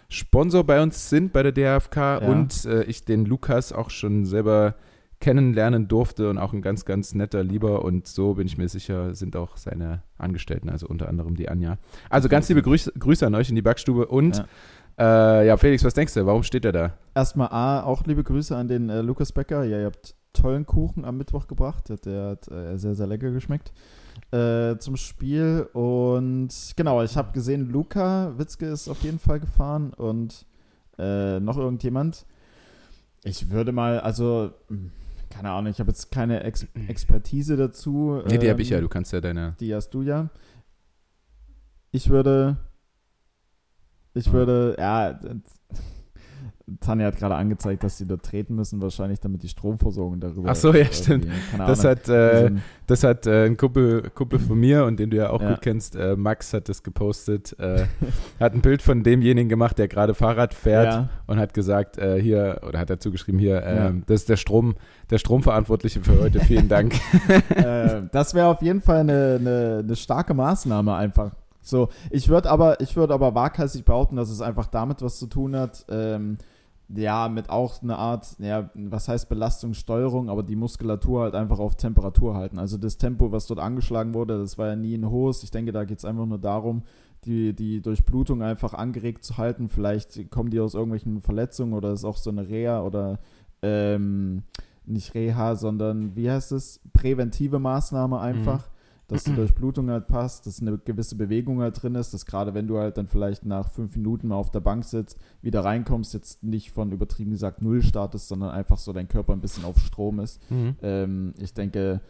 Sponsor bei uns sind bei der DRFK und äh, ich den Lukas auch schon selber kennenlernen durfte und auch ein ganz, ganz netter Lieber und so bin ich mir sicher, sind auch seine Angestellten, also unter anderem die Anja. Also ganz liebe Grüße, Grüße an euch in die Backstube und Ja. Ja. Äh, ja, Felix, was denkst du? Warum steht er da? Erstmal A, auch liebe Grüße an den äh, Lukas Becker. Ja, ihr habt tollen Kuchen am Mittwoch gebracht. Der, hat äh, sehr, sehr lecker geschmeckt äh, zum Spiel. Und genau, ich habe gesehen, Luca Witzke ist auf jeden Fall gefahren und äh, noch irgendjemand. Ich würde mal, also, mh, keine Ahnung, ich habe jetzt keine Ex Expertise dazu. Nee, die habe ähm, ich ja, du kannst ja deine. Die hast du ja. Ich würde. Ich würde, ja, Tanja hat gerade angezeigt, dass sie dort treten müssen, wahrscheinlich damit die Stromversorgung darüber. Ach so, ja, stimmt. Das hat, äh, Also, das hat äh, ein Kumpel, Kumpel von mir und den du ja auch Ja. gut kennst, äh, Max hat das gepostet, äh, hat ein Bild von demjenigen gemacht, der gerade Fahrrad fährt ja, und hat gesagt, äh, hier, oder hat dazu geschrieben, hier, äh, Ja. das ist der Strom, der Stromverantwortliche für heute, vielen Dank. äh, das wäre auf jeden Fall eine, eine, eine starke Maßnahme einfach. So, ich würde aber, ich würde aber waghalsig behaupten, dass es einfach damit was zu tun hat, ähm, ja, mit auch eine Art, ja, was heißt Belastungssteuerung, aber die Muskulatur halt einfach auf Temperatur halten. Also das Tempo, was dort angeschlagen wurde, das war ja nie ein hohes. Ich denke, da geht es einfach nur darum, die, die Durchblutung einfach angeregt zu halten. Vielleicht kommen die aus irgendwelchen Verletzungen oder ist auch so eine Reha oder ähm, nicht Reha, sondern wie heißt es? Präventive Maßnahme einfach. Dass die Durchblutung halt passt, dass eine gewisse Bewegung halt drin ist, dass gerade wenn du halt dann vielleicht nach fünf Minuten mal auf der Bank sitzt, wieder reinkommst, jetzt nicht von übertrieben gesagt Null startest, sondern einfach so dein Körper ein bisschen auf Strom ist. Ähm, ich denke,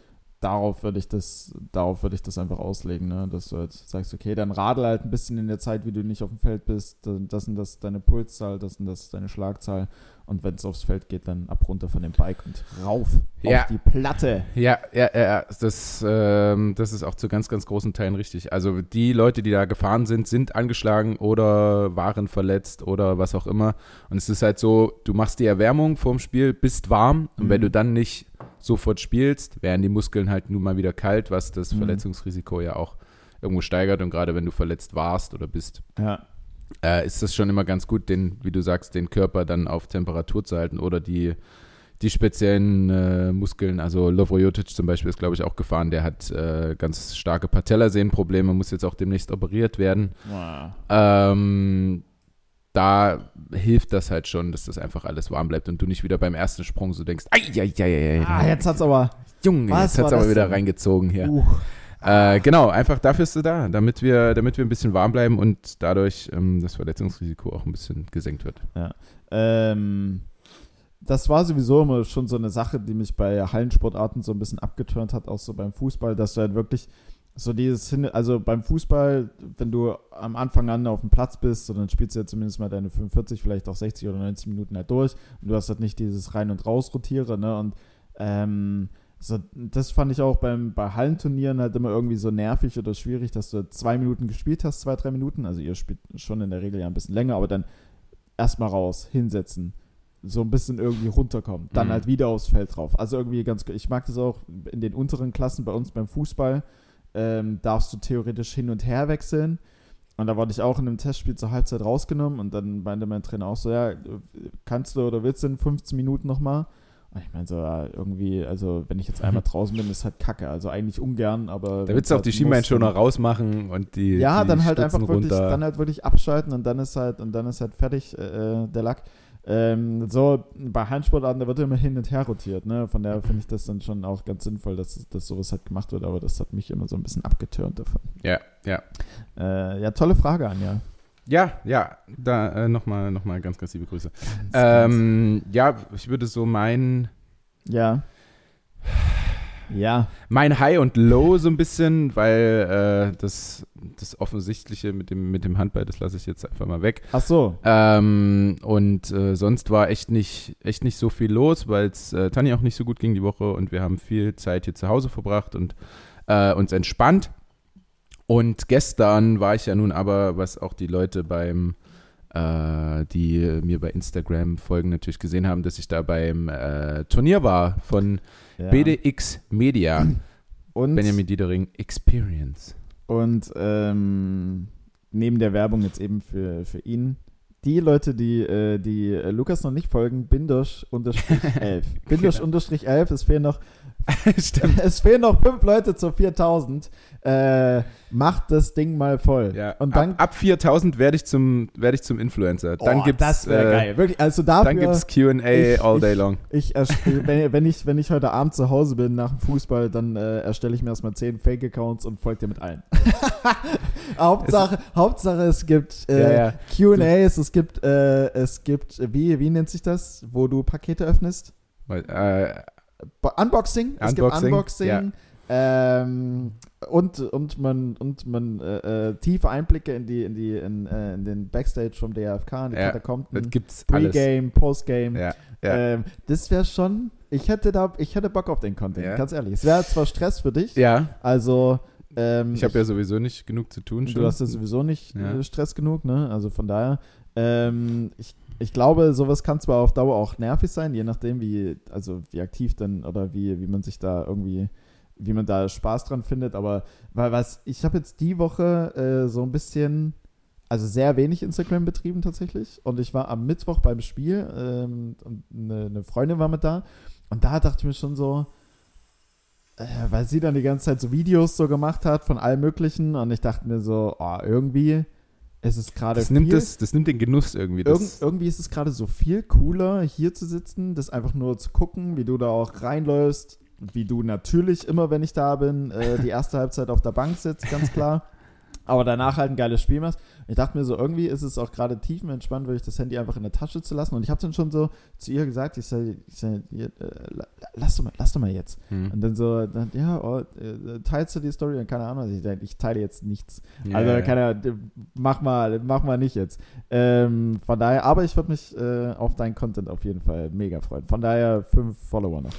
darauf würde ich das, darauf würde ich das einfach auslegen, ne? dass du halt sagst, okay, dann radel halt ein bisschen in der Zeit, wie du nicht auf dem Feld bist, das und das ist deine Pulszahl, das und das ist deine Schlagzahl und wenn es aufs Feld geht, dann ab runter von dem Bike und rauf Ja. auf die Platte. Ja, ja, ja, ja. Das, ähm, das ist auch zu ganz, ganz großen Teilen richtig. Also die Leute, die da gefahren sind, sind angeschlagen oder waren verletzt oder was auch immer. Und es ist halt so, du machst die Erwärmung vorm Spiel, bist warm und wenn Mhm. du dann nicht sofort spielst, werden die Muskeln halt nun mal wieder kalt, was das Mhm. Verletzungsrisiko ja auch irgendwo steigert. Und gerade wenn du verletzt warst oder bist, Ja. Äh, ist das schon immer ganz gut, den, wie du sagst, den Körper dann auf Temperatur zu halten oder die, die speziellen äh, Muskeln. Also Lovro Jotic zum Beispiel ist, glaube ich, auch gefahren. Der hat äh, ganz starke Patellasehnenprobleme, muss jetzt auch demnächst operiert werden. Wow. Ähm, da hilft das halt schon, dass das einfach alles warm bleibt und du nicht wieder beim ersten Sprung so denkst, ei, ei, ei, ei, Ah, jetzt hat's aber. Junge, was jetzt hat's aber wieder denn? reingezogen hier. Uh, Äh, genau, einfach dafür ist du da, damit wir, damit wir ein bisschen warm bleiben und dadurch ähm, das Verletzungsrisiko auch ein bisschen gesenkt wird. ähm, das war sowieso immer schon so eine Sache, die mich bei Hallensportarten so ein bisschen abgeturnt hat, auch so beim Fußball, dass du halt wirklich so dieses hin, also beim Fußball, wenn du am Anfang an auf dem Platz bist, so dann spielst du ja zumindest mal deine 45, vielleicht auch 60 oder 90 Minuten halt durch und du hast halt nicht dieses Rein- und Raus-Rotiere, ne? Und ähm, so, das fand ich auch beim, bei Hallenturnieren halt immer irgendwie so nervig oder schwierig, dass du zwei Minuten gespielt hast, zwei, drei Minuten. Also ihr spielt schon in der Regel ja ein bisschen länger, aber dann erstmal raus, hinsetzen, so ein bisschen irgendwie runterkommen, dann Mhm. halt wieder aufs Feld drauf. Also irgendwie ganz, ich mag das auch in den unteren Klassen bei uns beim Fußball, ähm, darfst du theoretisch hin und her wechseln. Und da wurde ich auch in einem Testspiel zur Halbzeit rausgenommen und dann meinte mein Trainer auch so, ja, kannst du oder willst du in 15 Minuten nochmal? Ich meine so, ja, irgendwie, also wenn ich jetzt einmal draußen bin, ist halt kacke. Also eigentlich ungern, aber. Da willst du auch halt die Schienbeinschoner dann- rausmachen und die ja, die dann halt Stützen einfach wirklich, runter. dann halt wirklich abschalten und dann ist halt, und dann ist halt fertig äh, der Lack. Ähm, so, bei Handsportarten, da wird immer hin und her rotiert, ne? Von daher finde ich das dann schon auch ganz sinnvoll, dass, dass sowas halt gemacht wird, aber das hat mich immer so ein bisschen abgeturnt davon. ja, ja. Äh, ja, tolle Frage, Anja. Ja, ja, da äh, nochmal noch mal ganz, ganz liebe Grüße. Ganz, Ähm, ja, ich würde so mein, Ja. Ja. mein High und Low so ein bisschen, weil äh, das, das Offensichtliche mit dem, mit dem Handball, das lasse ich jetzt einfach mal weg. Ach so. Ähm, und äh, sonst war echt nicht, echt nicht so viel los, weil es äh, Tanja auch nicht so gut ging die Woche und wir haben viel Zeit hier zu Hause verbracht und äh, uns entspannt. Und gestern war ich ja nun aber, was auch die Leute beim, äh, die mir bei Instagram folgen, natürlich gesehen haben, dass ich da beim äh, Turnier war von Ja. BDX Media, Und, Benjamin Diedering Experience. und ähm, neben der Werbung jetzt eben für, für ihn. Die Leute, die, äh, die Lukas noch nicht folgen, Bindosch unterstrich 11. Bindosch unterstrich 11, es fehlen noch Stimmt. es fehlen noch fünf Leute zur 4000. Äh, macht das Ding mal voll. Ja, Und dann, ab, ab 4000 werde ich, zum- werde ich zum Influencer. Dann Oh, gibt's, das wäre äh, geil. Wirklich, also dafür, Dann gibt es QA ich- all day ich- long. ich, erst- wenn, wenn, ich, wenn ich heute Abend zu Hause bin nach dem Fußball, dann äh, erstelle ich mir erstmal zehn Fake-Accounts und folge dir mit allen. Hauptsache, Hauptsache, es gibt äh, Ja, ja. QAs, es gibt, äh, es gibt, wie, wie nennt sich das, wo du Pakete öffnest? Weil, Bo- Unboxing, es gibt Unboxing, ja. Ähm, und, und man, und man äh, äh, tiefe Einblicke in die, in die, in, äh, in den Backstage vom DFK, in die Ja, Katakomben, Das gibt's. Pre-Game, Post-Game. Ja, ja. Ähm, das wäre schon, ich hätte da, ich hätte Bock auf den Content, Ja. ganz ehrlich. Es wäre zwar Stress für dich, ja, also ähm, ich habe ja sowieso nicht genug zu tun schon. Du hast ja sowieso nicht äh, Stress genug, ne? Also von daher, ähm, ich, ich glaube, sowas kann zwar auf Dauer auch nervig sein, je nachdem, wie, also wie aktiv dann oder wie, wie man sich da irgendwie, wie man da Spaß dran findet, aber weil was, ich habe jetzt die Woche äh, so ein bisschen, also sehr wenig Instagram betrieben tatsächlich. Und ich war am Mittwoch beim Spiel ähm, und eine, eine Freundin war mit da. Und da dachte ich mir schon so, äh, weil sie dann die ganze Zeit so Videos so gemacht hat von allem Möglichen. Und ich dachte mir so, oh, irgendwie ist es gerade das, nimmt das, das nimmt den Genuss irgendwie. Irgend, Das, irgendwie ist es gerade so viel cooler, hier zu sitzen, das einfach nur zu gucken, wie du da auch reinläufst, wie du natürlich immer, wenn ich da bin, äh, die erste Halbzeit auf der Bank sitzt, ganz klar. Aber danach halt ein geiles Spiel machst. Ich dachte mir so, irgendwie ist es auch gerade tiefenentspannt, wirklich das Handy einfach in der Tasche zu lassen. Und ich habe dann schon so zu ihr gesagt, ich sage, ich sag, äh, la- lass doch mal, lass doch mal jetzt. hm. Und dann so, dann, ja, oh, äh, teilst du die Story? Und keine Ahnung, ich, ich teile jetzt nichts. Ja, also ja. keine mach mal, mach mal nicht jetzt. Ähm, von daher, aber ich würde mich äh, auf deinen Content auf jeden Fall mega freuen. Von daher fünf Follower noch.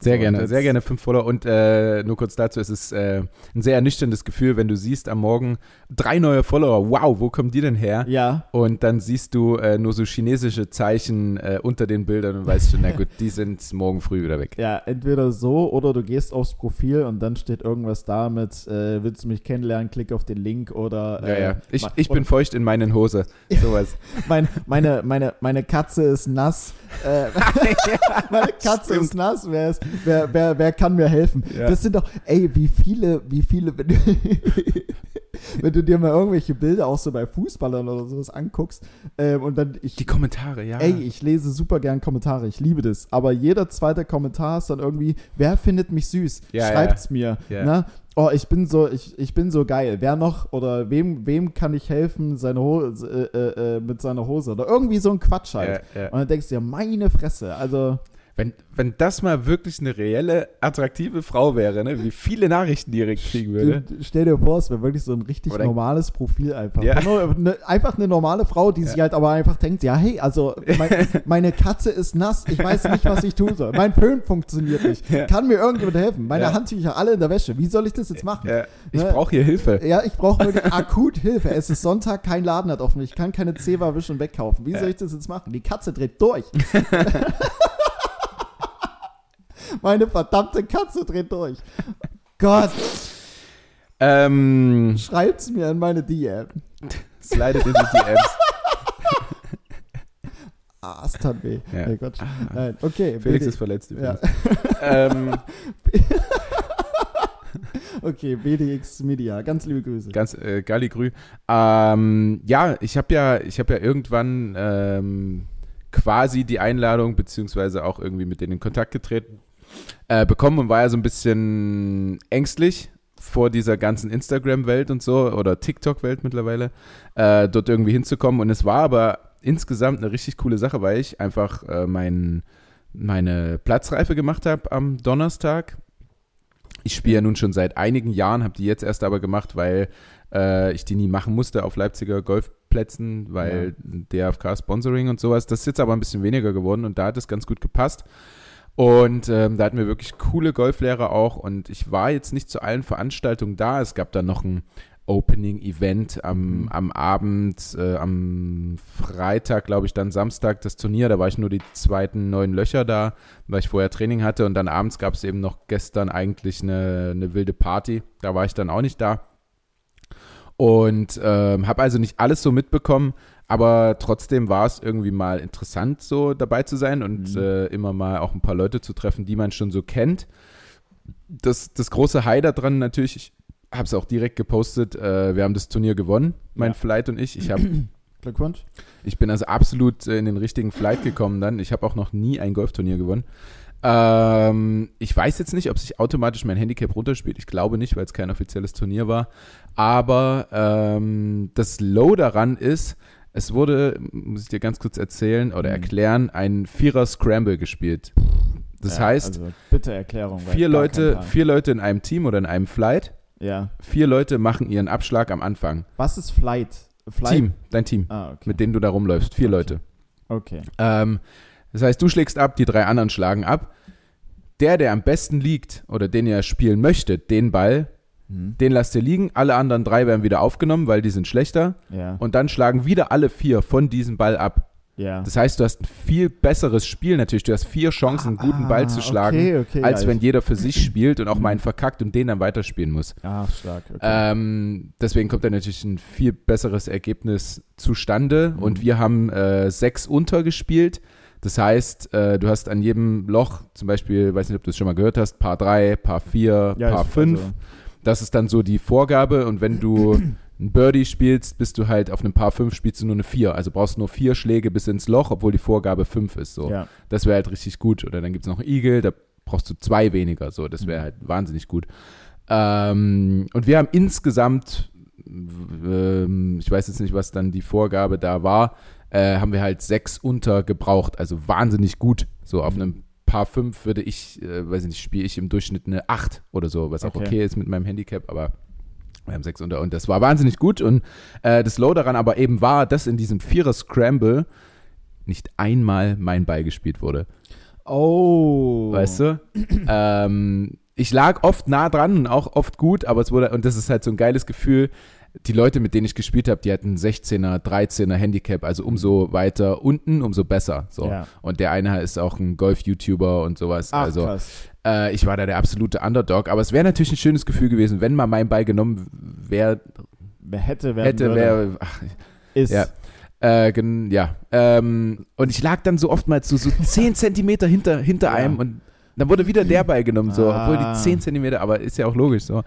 Sehr So, gerne, sehr gerne fünf Follower. Und äh, nur kurz dazu, es ist äh, ein sehr ernüchterndes Gefühl, wenn du siehst am Morgen drei neue Follower. Wow, wo kommen die denn her? Ja, Und dann siehst du äh, nur so chinesische Zeichen äh, unter den Bildern und weißt schon, na gut, die sind morgen früh wieder weg. ja, entweder so oder du gehst aufs Profil und dann steht irgendwas da mit, äh, willst du mich kennenlernen, klick auf den Link oder Ja, äh, ja. Ich, ma- ich bin feucht in meinen Hose. Sowas. mein, meine, meine, meine Katze ist nass. Äh, meine Katze ist nass. Wer, ist, wer, wer, wer kann mir helfen? Ja. Das sind doch, ey, wie viele, wie viele, wenn du, wenn du dir mal irgendwelche Bilder auch so bei Fußballern oder sowas anguckst ähm, und dann ich. Die Kommentare, ja. Ey, ich lese super gern Kommentare, ich liebe das. Aber jeder zweite Kommentar ist dann irgendwie, wer findet mich süß? Ja, Schreibt's mir. Ja. Ne? Oh, ich bin so, ich, ich bin so geil. Wer noch oder wem, wem kann ich helfen seine Hose, äh, äh, äh, mit seiner Hose? Oder irgendwie so ein Quatsch halt. ja, ja. Und dann denkst du dir, meine Fresse. Also, Wenn, wenn das mal wirklich eine reelle, attraktive Frau wäre, ne, wie viele Nachrichten direkt kriegen würde. stell dir vor, es wäre wirklich so ein richtig Oder- normales Profil einfach. Ja. Eine, einfach eine normale Frau, die sich halt aber einfach denkt, ja, hey, also mein, meine Katze ist nass, ich weiß nicht, was ich tun soll. Mein Föhn funktioniert nicht. Ja. Kann mir irgendjemand helfen? Meine Ja. Handtücher alle in der Wäsche. Wie soll ich das jetzt machen? Ja, ich Ne? brauche hier Hilfe. Ja, ich brauche wirklich akut Hilfe. Es ist Sonntag, kein Laden hat offen. Ich kann keine Zewa wischen und wegkaufen. Wie soll ich das jetzt machen? Die Katze dreht durch. Meine verdammte Katze dreht durch. Gott, Ähm, schreibt's mir in meine DM. slidet in die DMs. Ah, es tat weh. Ja. Nee, Gott. Nein, okay. Felix BD ist verletzt ja. übrigens. ähm, Okay, BDX Media. Ganz liebe Grüße. ganz äh, Galligrü. Ähm, ja, ich habe ja, ich habe ja irgendwann ähm, quasi die Einladung beziehungsweise auch irgendwie mit denen in Kontakt getreten äh, bekommen und war ja so ein bisschen ängstlich vor dieser ganzen Instagram-Welt und so oder TikTok-Welt mittlerweile, äh, dort irgendwie hinzukommen. Und es war aber insgesamt eine richtig coole Sache, weil ich einfach äh, mein, meine Platzreife gemacht habe am Donnerstag. Ich spiele ja nun schon seit einigen Jahren, habe die jetzt erst aber gemacht, weil äh, ich die nie machen musste auf Leipziger Golfplätzen, weil DFK-Sponsoring und sowas. Das ist jetzt aber ein bisschen weniger geworden und da hat es ganz gut gepasst. Und ähm, da hatten wir wirklich coole Golflehrer auch und ich war jetzt nicht zu allen Veranstaltungen da. Es gab dann noch ein Opening-Event am, Mhm. am Abend, äh, am Freitag, glaube ich, dann Samstag das Turnier. Da war ich nur die zweiten neun Löcher da, weil ich vorher Training hatte. Und dann abends gab es eben noch gestern eigentlich eine, eine wilde Party. Da war ich dann auch nicht da. Und ähm, habe also nicht alles so mitbekommen, aber trotzdem war es irgendwie mal interessant, so dabei zu sein und Mhm. äh, immer mal auch ein paar Leute zu treffen, die man schon so kennt. Das, das große High daran natürlich, ich habe es auch direkt gepostet, äh, wir haben das Turnier gewonnen, mein Ja. Flight und ich. Ich, hab, Glückwunsch. ich bin also absolut äh, in den richtigen Flight gekommen dann. Ich habe auch noch nie ein Golfturnier gewonnen. Ähm, ich weiß jetzt nicht, ob sich automatisch mein Handicap runterspielt. Ich glaube nicht, weil es kein offizielles Turnier war. Aber ähm, das Low daran ist, es wurde, muss ich dir ganz kurz erzählen oder Mhm. erklären, ein Vierer Scramble gespielt. Das Ja, heißt, Also, bitte Erklärung. vier Leute, vier Leute in einem Team oder in einem Flight, Ja. vier Leute machen ihren Abschlag am Anfang. Was ist Flight? Flight? Team, dein Team, Ah, okay. mit denen du da rumläufst. Vier Okay. Leute. Okay. Ähm, das heißt, du schlägst ab, die drei anderen schlagen ab. Der, der am besten liegt oder den ihr spielen möchtet, den Ball, Hm. den lasst ihr liegen. Alle anderen drei werden wieder aufgenommen, weil die sind schlechter. Ja. Und dann schlagen wieder alle vier von diesem Ball ab. ja. Das heißt, du hast ein viel besseres Spiel natürlich. Du hast vier Chancen, einen guten Ah, Ball zu schlagen, okay, okay, als ja, wenn jeder für sich spielt und auch mal einen verkackt und den dann weiterspielen muss. Ah, stark. Okay. Ähm, deswegen kommt da natürlich ein viel besseres Ergebnis zustande. Mhm. Und wir haben äh, sechs untergespielt. Das heißt, äh, du hast an jedem Loch, zum Beispiel, weiß nicht, ob du es schon mal gehört hast, Paar 3, Paar 4, Ja, Paar ich- 5. also- Das ist dann so die Vorgabe. Und wenn du ein Birdie spielst, bist du halt auf einem Paar 5 spielst du nur eine 4. Also brauchst du nur vier Schläge bis ins Loch, obwohl die Vorgabe 5 ist. So. Ja. Das wäre halt richtig gut. Oder dann gibt es noch Eagle, da brauchst du zwei weniger. So, das wäre Mhm. halt wahnsinnig gut. Ähm, und wir haben insgesamt, ähm, ich weiß jetzt nicht, was dann die Vorgabe da war, äh, haben wir halt sechs unter gebraucht. Also wahnsinnig gut. So auf Mhm. einem Paar 5 würde ich, äh, weiß ich nicht, spiele ich im Durchschnitt eine 8 oder so, was auch Okay. ist mit meinem Handicap, aber wir haben sechs unter und das war wahnsinnig gut. Und äh, das Low daran aber eben war, dass in diesem Vierer Scramble nicht einmal mein Ball gespielt wurde. Oh. Weißt du? ähm, ich lag oft nah dran und auch oft gut, aber es wurde, und das ist halt so ein geiles Gefühl. Die Leute, mit denen ich gespielt habe, die hatten 16er, 13er Handicap, also umso weiter unten, umso besser. So. Ja. Und der eine ist auch ein Golf-YouTuber und sowas. Ach, also krass. äh, ich war da der absolute Underdog, aber es wäre natürlich ein schönes Gefühl gewesen, wenn mal mein Ball genommen wäre, Wer hätte, wer hätte, wäre, ist. ja. Äh, gen, ja. Ähm, und ich lag dann so oftmals so, so 10 Zentimeter hinter, hinter Ja. einem und dann wurde wieder der Ball genommen, so, Ah. obwohl die 10 Zentimeter, aber ist ja auch logisch so.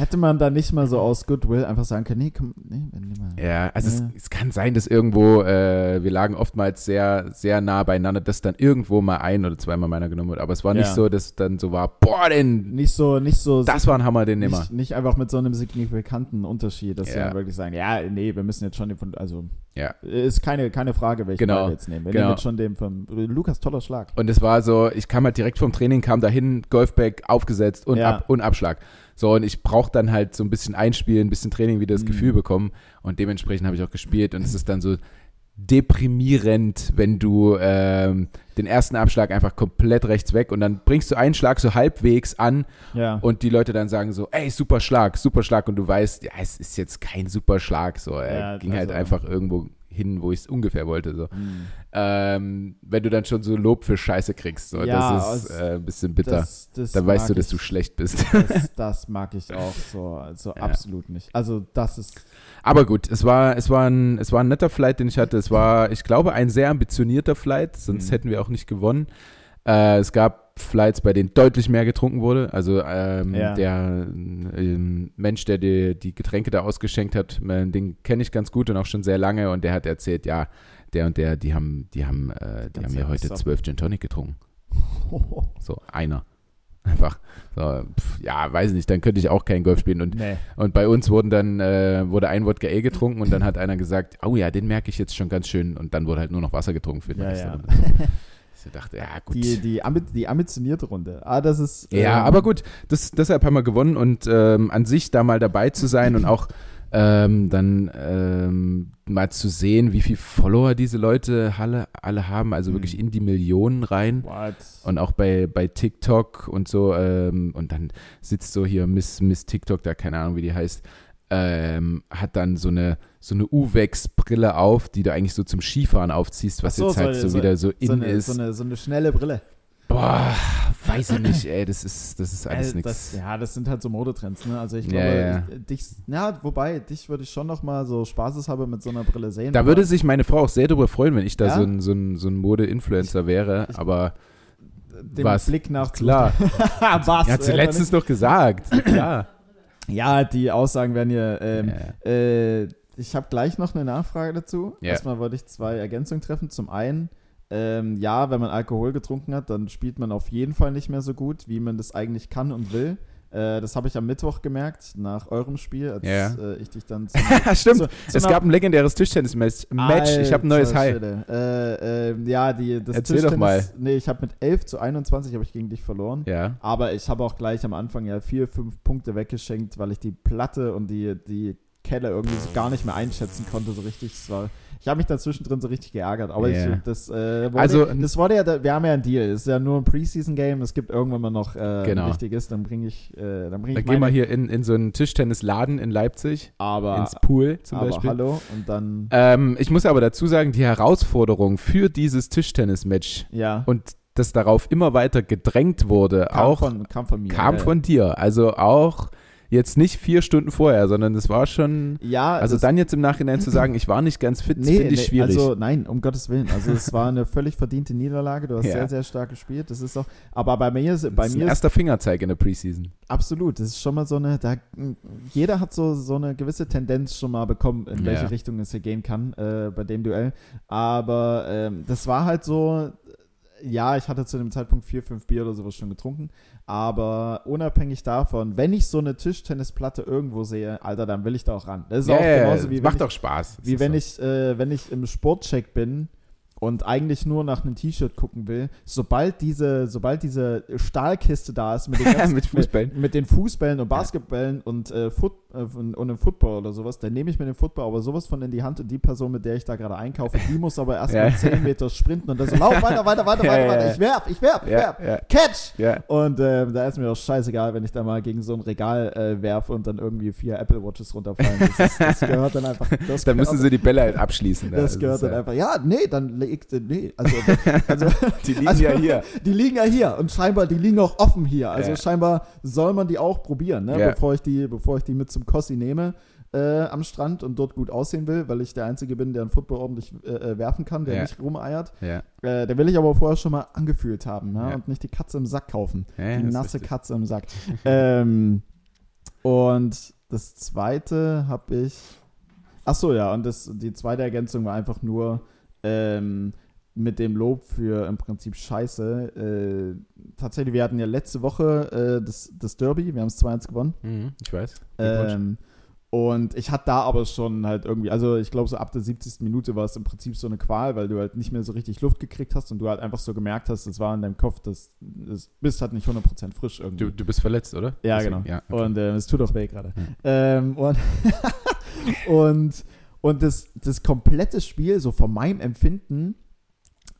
Hätte man da nicht mal so aus Goodwill einfach sagen können, nee, komm, nee, nimm mal. Ja, also Ja. Es, es kann sein, dass irgendwo, äh, wir lagen oftmals sehr, sehr nah beieinander, dass dann irgendwo mal ein oder zweimal meiner genommen wird. Aber es war nicht Ja. so, dass dann so war, boah, den, Nicht so, nicht so, das war ein Hammer, den nehmen wir. nicht, nicht einfach mit so einem signifikanten Unterschied, dass sie Ja. dann wirklich sagen, ja, nee, wir müssen jetzt schon den von, also, Ja. ist keine, keine Frage, welchen Genau. Wir jetzt nehmen. Wir Genau. nehmen jetzt schon den von, Lukas, toller Schlag. Und es war so, ich kam halt direkt vom Training, kam dahin, Golfbag aufgesetzt und, ab, und Abschlag. So, und ich brauche dann halt so ein bisschen Einspielen, ein bisschen Training, wieder das Mhm. Gefühl bekommen. Und dementsprechend habe ich auch gespielt. Und es ist dann so deprimierend, wenn du ähm, den ersten Abschlag einfach komplett rechts weg und dann bringst du einen Schlag so halbwegs an Ja. und die Leute dann sagen so, ey, super Schlag, super Schlag. Und du weißt, ja, es ist jetzt kein super Schlag. So, er Ja, ging halt also- einfach irgendwo hin, wo ich es ungefähr wollte. So Hm. ähm, wenn du dann schon so Lob für Scheiße kriegst. So. Ja, das ist äh, ein bisschen bitter. Das, das dann weißt du, dass du schlecht bist. das, das mag ich auch so, also Ja. absolut nicht. Also das ist, Aber gut, es war, es, war ein, es war ein netter Flight, den ich hatte. Es war, ich glaube, ein sehr ambitionierter Flight, sonst Mhm. hätten wir auch nicht gewonnen. Äh, es gab Flights, bei denen deutlich mehr getrunken wurde. Also ähm, Ja. der ähm, Mensch, der die, die Getränke da ausgeschenkt hat, äh, den kenne ich ganz gut und auch schon sehr lange. Und der hat erzählt, ja, der und der, die haben, die haben, äh, die haben ja heute zwölf Gin Tonic getrunken. So, einer. Einfach. So, pf, ja, weiß nicht, dann könnte ich auch kein Golf spielen. Und, nee. und bei uns wurden dann, äh, wurde ein Wodka Ale getrunken und dann hat einer gesagt, oh ja, den merke ich jetzt schon ganz schön. Und dann wurde halt nur noch Wasser getrunken für den Ja, Rest. ja. Ich dachte, ja, gut. Die, die, die ambitionierte Runde. Ah, das ist. ja, ähm, aber gut, das, deshalb haben wir gewonnen und ähm, an sich da mal dabei zu sein und auch ähm, dann ähm, mal zu sehen, wie viel Follower diese Leute alle, alle haben, also Mhm. wirklich in die Millionen rein. What? Und auch bei, bei TikTok und so, ähm, und dann sitzt so hier Miss, Miss TikTok, da keine Ahnung, wie die heißt, ähm, hat dann so eine, so eine Uwex-Brille auf, die du eigentlich so zum Skifahren aufziehst, was so, jetzt halt so- so, wieder so in so, eine, ist. so, eine, so eine schnelle Brille. Boah, weiß ich nicht, ey, das ist, das ist alles Äh, nichts. ja, das sind halt so Modetrends, ne? Also ich Ja, glaube, ja. Ich, dich, ja, wobei, dich würde ich schon noch mal so spaßeshalber mit so einer Brille sehen. Da würde sich meine Frau auch sehr darüber freuen, wenn ich da Ja? so ein, so ein, so ein Mode-Influencer wäre, ich- aber den was? Blick nach klar, was? er hat sie letztens doch gesagt, klar. Ja, die Aussagen werden hier. Ähm, Ja. äh, ich habe gleich noch eine Nachfrage dazu. Ja. Erstmal wollte ich zwei Ergänzungen treffen. Zum einen, ähm, ja, wenn man Alkohol getrunken hat, dann spielt man auf jeden Fall nicht mehr so gut, wie man das eigentlich kann und will. Äh, das habe ich am Mittwoch gemerkt, nach eurem Spiel, als Ja. äh, ich dich dann. Stimmt. zu- zu es gab ein legendäres Tischtennis-Match. Match. Ich habe ein neues High. Äh, äh, ja, die, das Erzähl doch mal. Nee, ich habe mit 11 zu 21 habe ich gegen dich verloren. Ja. Aber ich habe auch gleich am Anfang ja vier, fünf Punkte weggeschenkt, weil ich die Platte und die, die Kelle irgendwie so gar nicht mehr einschätzen konnte so richtig. Das war, ich habe mich da zwischendrin so richtig geärgert. Aber Ja. ich, das, äh, wurde, Also- das wurde ja, wir haben ja einen Deal. Es ist ja nur ein Preseason-Game. Es gibt irgendwann mal noch äh, Genau. ein wichtiges. Dann bringe ich, äh, dann bringe Dann ich gehen wir hier in, in so einen Tischtennisladen in Leipzig, aber, ins Pool zum aber Beispiel. hallo und dann, Ähm, ich muss aber dazu sagen, die Herausforderung für dieses Tischtennis-Match ja, und das darauf immer weiter gedrängt wurde, kam, auch von, kam von mir. kam ja, von dir. Also auch jetzt nicht vier Stunden vorher, sondern es war schon. Ja, Also dann jetzt im Nachhinein zu sagen, ich war nicht ganz fit, das finde ich schwierig. Also nein, um Gottes Willen. Also es war eine völlig verdiente Niederlage. Du hast Ja. sehr, sehr stark gespielt. Das ist auch. Aber bei mir ist, bei das ist mir ein ist erster Fingerzeig in der Preseason. absolut. Das ist schon mal so eine. Da, jeder hat so so eine gewisse Tendenz schon mal bekommen, in welche Ja. Richtung es hier gehen kann äh, bei dem Duell. Aber ähm, das war halt so. Ja, ich hatte zu dem Zeitpunkt vier, fünf Bier oder sowas schon getrunken. Aber unabhängig davon, wenn ich so eine Tischtennisplatte irgendwo sehe, Alter, dann will ich da auch ran. Das ist Ja, auch genauso wie macht ich, doch Spaß. Wie wenn so. ich, äh, wenn ich im Sportcheck bin und eigentlich nur nach einem T-Shirt gucken will, sobald diese, sobald diese Stahlkiste da ist mit den, ganzen, Mit Fußbällen. mit, mit den Fußbällen und Basketballen und, äh, Foot, äh, und, und einem Football oder sowas, dann nehme ich mir den Football aber sowas von in die Hand und die Person, mit der ich da gerade einkaufe, die muss aber erstmal Ja. 10 Meter sprinten und dann so, lauf weiter, weiter, weiter, Ja, weiter, ja, weiter, ja. ich werf, ich werf, ich Ja, werf, ja, Catch! ja. Und ähm, da ist mir auch scheißegal, wenn ich da mal gegen so ein Regal äh, werfe und dann irgendwie vier Apple Watches runterfallen. Das, ist, das gehört dann einfach. Das Dann müssen sie die Bälle halt abschließen. das Also gehört dann äh, einfach. Ja, nee, dann legt. Nee, also, also Die liegen Also- ja hier. die liegen ja hier und scheinbar, die liegen auch offen hier. Also Ja. scheinbar soll man die auch probieren, ne? Ja. bevor, ich die, bevor ich die mit zum Kossi nehme äh, am Strand und dort gut aussehen will, weil ich der Einzige bin, der einen Football ordentlich äh, äh, werfen kann, der Ja. nicht rumeiert. Ja. Äh, der will ich aber vorher schon mal angefühlt haben ne? Ja. und nicht die Katze im Sack kaufen. Die nasse. Katze im Sack. ähm, und das zweite habe ich. Ach so, ja, und das, die zweite Ergänzung war einfach nur ähm, mit dem Lob für im Prinzip Scheiße. Äh, tatsächlich, wir hatten ja letzte Woche äh, das, das Derby, wir haben es 2-1 gewonnen. Mhm, ich weiß. Ähm, und ich hatte da aber schon halt irgendwie, also ich glaube, so ab der 70. Minute war es im Prinzip so eine Qual, weil du halt nicht mehr so richtig Luft gekriegt hast und du halt einfach so gemerkt hast, es war in deinem Kopf, dass du bist halt nicht 100% frisch irgendwie. Du, du bist verletzt, oder? Ja, Deswegen- genau. Ja, okay. Und äh, es tut auch weh gerade. Mhm. Ähm, und und, und das, das komplette Spiel, so von meinem Empfinden,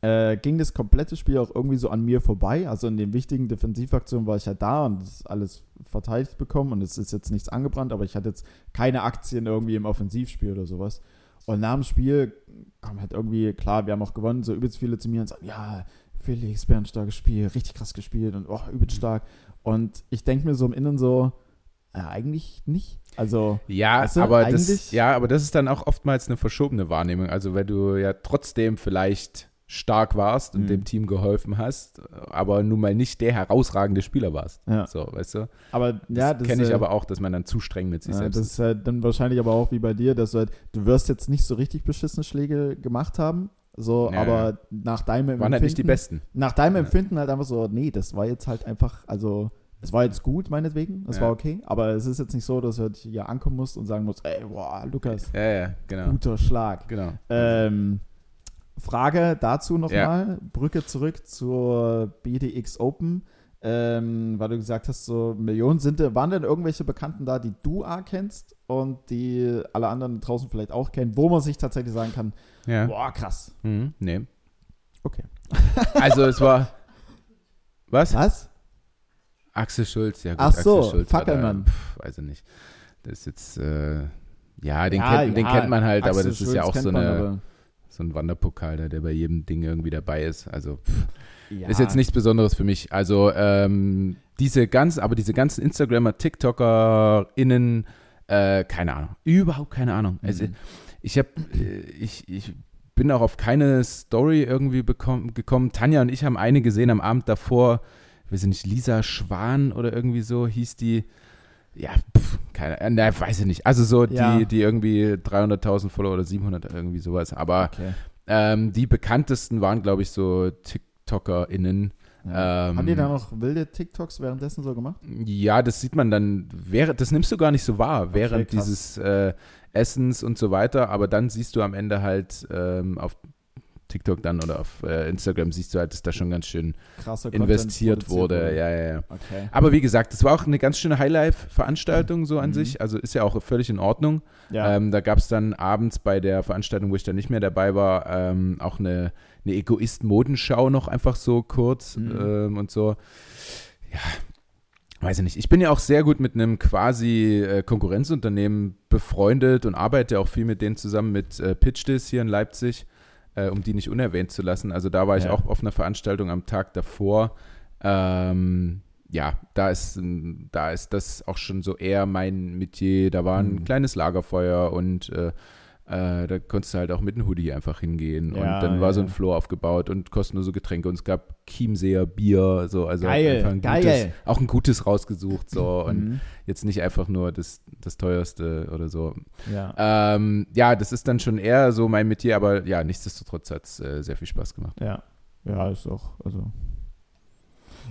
äh, ging das komplette Spiel auch irgendwie so an mir vorbei. Also in den wichtigen Defensivaktionen war ich ja da und das alles verteidigt bekommen und es ist jetzt nichts angebrannt, aber ich hatte jetzt keine Aktien irgendwie im Offensivspiel oder sowas. Und nach dem Spiel kam halt irgendwie, klar, wir haben auch gewonnen, so übelst viele zu mir und sagen, ja, Felix, bärenstarkes Spiel, richtig krass gespielt und oh, übelst stark. Und ich denke mir so im Inneren so, ja, eigentlich nicht. Also, Ja, Weißt du, aber das, ja, aber das ist dann auch oftmals eine verschobene Wahrnehmung. Also, weil du ja trotzdem vielleicht stark warst und Mhm. dem Team geholfen hast, aber nun mal nicht der herausragende Spieler warst. ja. So, weißt du? Aber Das ja, das kenne ich äh, aber auch, dass man dann zu streng mit sich Ja, selbst das ist halt dann wahrscheinlich aber auch wie bei dir, dass du halt, du wirst jetzt nicht so richtig beschissene Schläge gemacht haben, so, Ja, aber nach deinem Waren Empfinden, halt nicht die besten. nach deinem. Empfinden halt einfach so, nee, das war jetzt halt einfach, also, es war jetzt gut, meinetwegen, es Ja. war okay, aber es ist jetzt nicht so, dass du halt hier ankommen musst und sagen musst, ey, boah, Lukas, Ja, ja, genau. guter Schlag. Genau. Ähm, Frage dazu nochmal, Brücke zurück zur BDX Open, ähm, weil du gesagt hast, so Millionen sind, da- waren denn irgendwelche Bekannten da, die du A kennst und die alle anderen draußen vielleicht auch kennen, wo man sich tatsächlich sagen kann, boah, krass. Mhm, nee. Okay. Also, es war. Was? Was? Axel Schulz, ja gut. Ach so, Axel Schulz war Fackelmann. Da, pf, weiß ich nicht. Das ist jetzt, äh, ja, den, Ja, kennt, den ja, kennt man halt, aber Axel das ist Schulz ja auch so, eine, aber- so ein Wanderpokal, der, der bei jedem Ding irgendwie dabei ist. Also pff, ja. ist jetzt nichts Besonderes für mich. Also ähm, diese ganz, aber diese ganzen Instagrammer, TikToker-Innen, äh, keine Ahnung, überhaupt keine Ahnung. Also, Mhm. ich habe, ich, ich bin auch auf keine Story irgendwie bekommen, gekommen. Tanja und ich haben eine gesehen am Abend davor, ich weiß nicht, Lisa Schwan oder irgendwie so hieß die. Ja, pff, keine, äh, ne, weiß ich nicht. Also so Ja. die, die irgendwie 300.000 Follower oder 700 irgendwie sowas. Aber Okay. ähm, die bekanntesten waren, glaube ich, so TikTokerInnen. Ja. Ähm, Haben die da noch wilde TikToks währenddessen so gemacht? Ja, das sieht man dann, während, das nimmst du gar nicht so wahr, während krass. dieses äh, Essens und so weiter, aber dann siehst du am Ende halt ähm, auf TikTok dann oder auf äh, Instagram siehst du halt, dass da schon ganz schön Krasser investiert produziert wurde. Ja, ja, ja. Okay. Aber wie gesagt, es war auch eine ganz schöne Highlife-Veranstaltung so an Mhm. sich, also ist ja auch völlig in Ordnung. Ja. Ähm, da gab es dann abends bei der Veranstaltung, wo ich dann nicht mehr dabei war, ähm, auch eine, eine Egoist-Modenschau noch einfach so kurz Mhm. ähm, und so. Ja, weiß ich nicht. Ich bin ja auch sehr gut mit einem quasi äh, Konkurrenzunternehmen befreundet und arbeite auch viel mit denen zusammen mit äh, Pitch This hier in Leipzig, äh, um die nicht unerwähnt zu lassen. Also da war ich Ja. auch auf einer Veranstaltung am Tag davor. Ähm, ja, da ist, da ist das auch schon so eher mein Metier. Da war ein Mhm. kleines Lagerfeuer und äh, äh, da konntest du halt auch mit einem Hoodie einfach hingehen. Ja, und dann war ja, so ein. Floor aufgebaut und kostenlose Getränke und es gab Chiemseer Bier, so, also Geil, einfach ein geil. Gutes, auch ein gutes rausgesucht, so und Mhm. jetzt nicht einfach nur das, das teuerste oder so. Ja. Ähm, ja, das ist dann schon eher so mein Metier, aber ja, nichtsdestotrotz hat es äh, sehr viel Spaß gemacht. Ja. Ja, ist auch, also.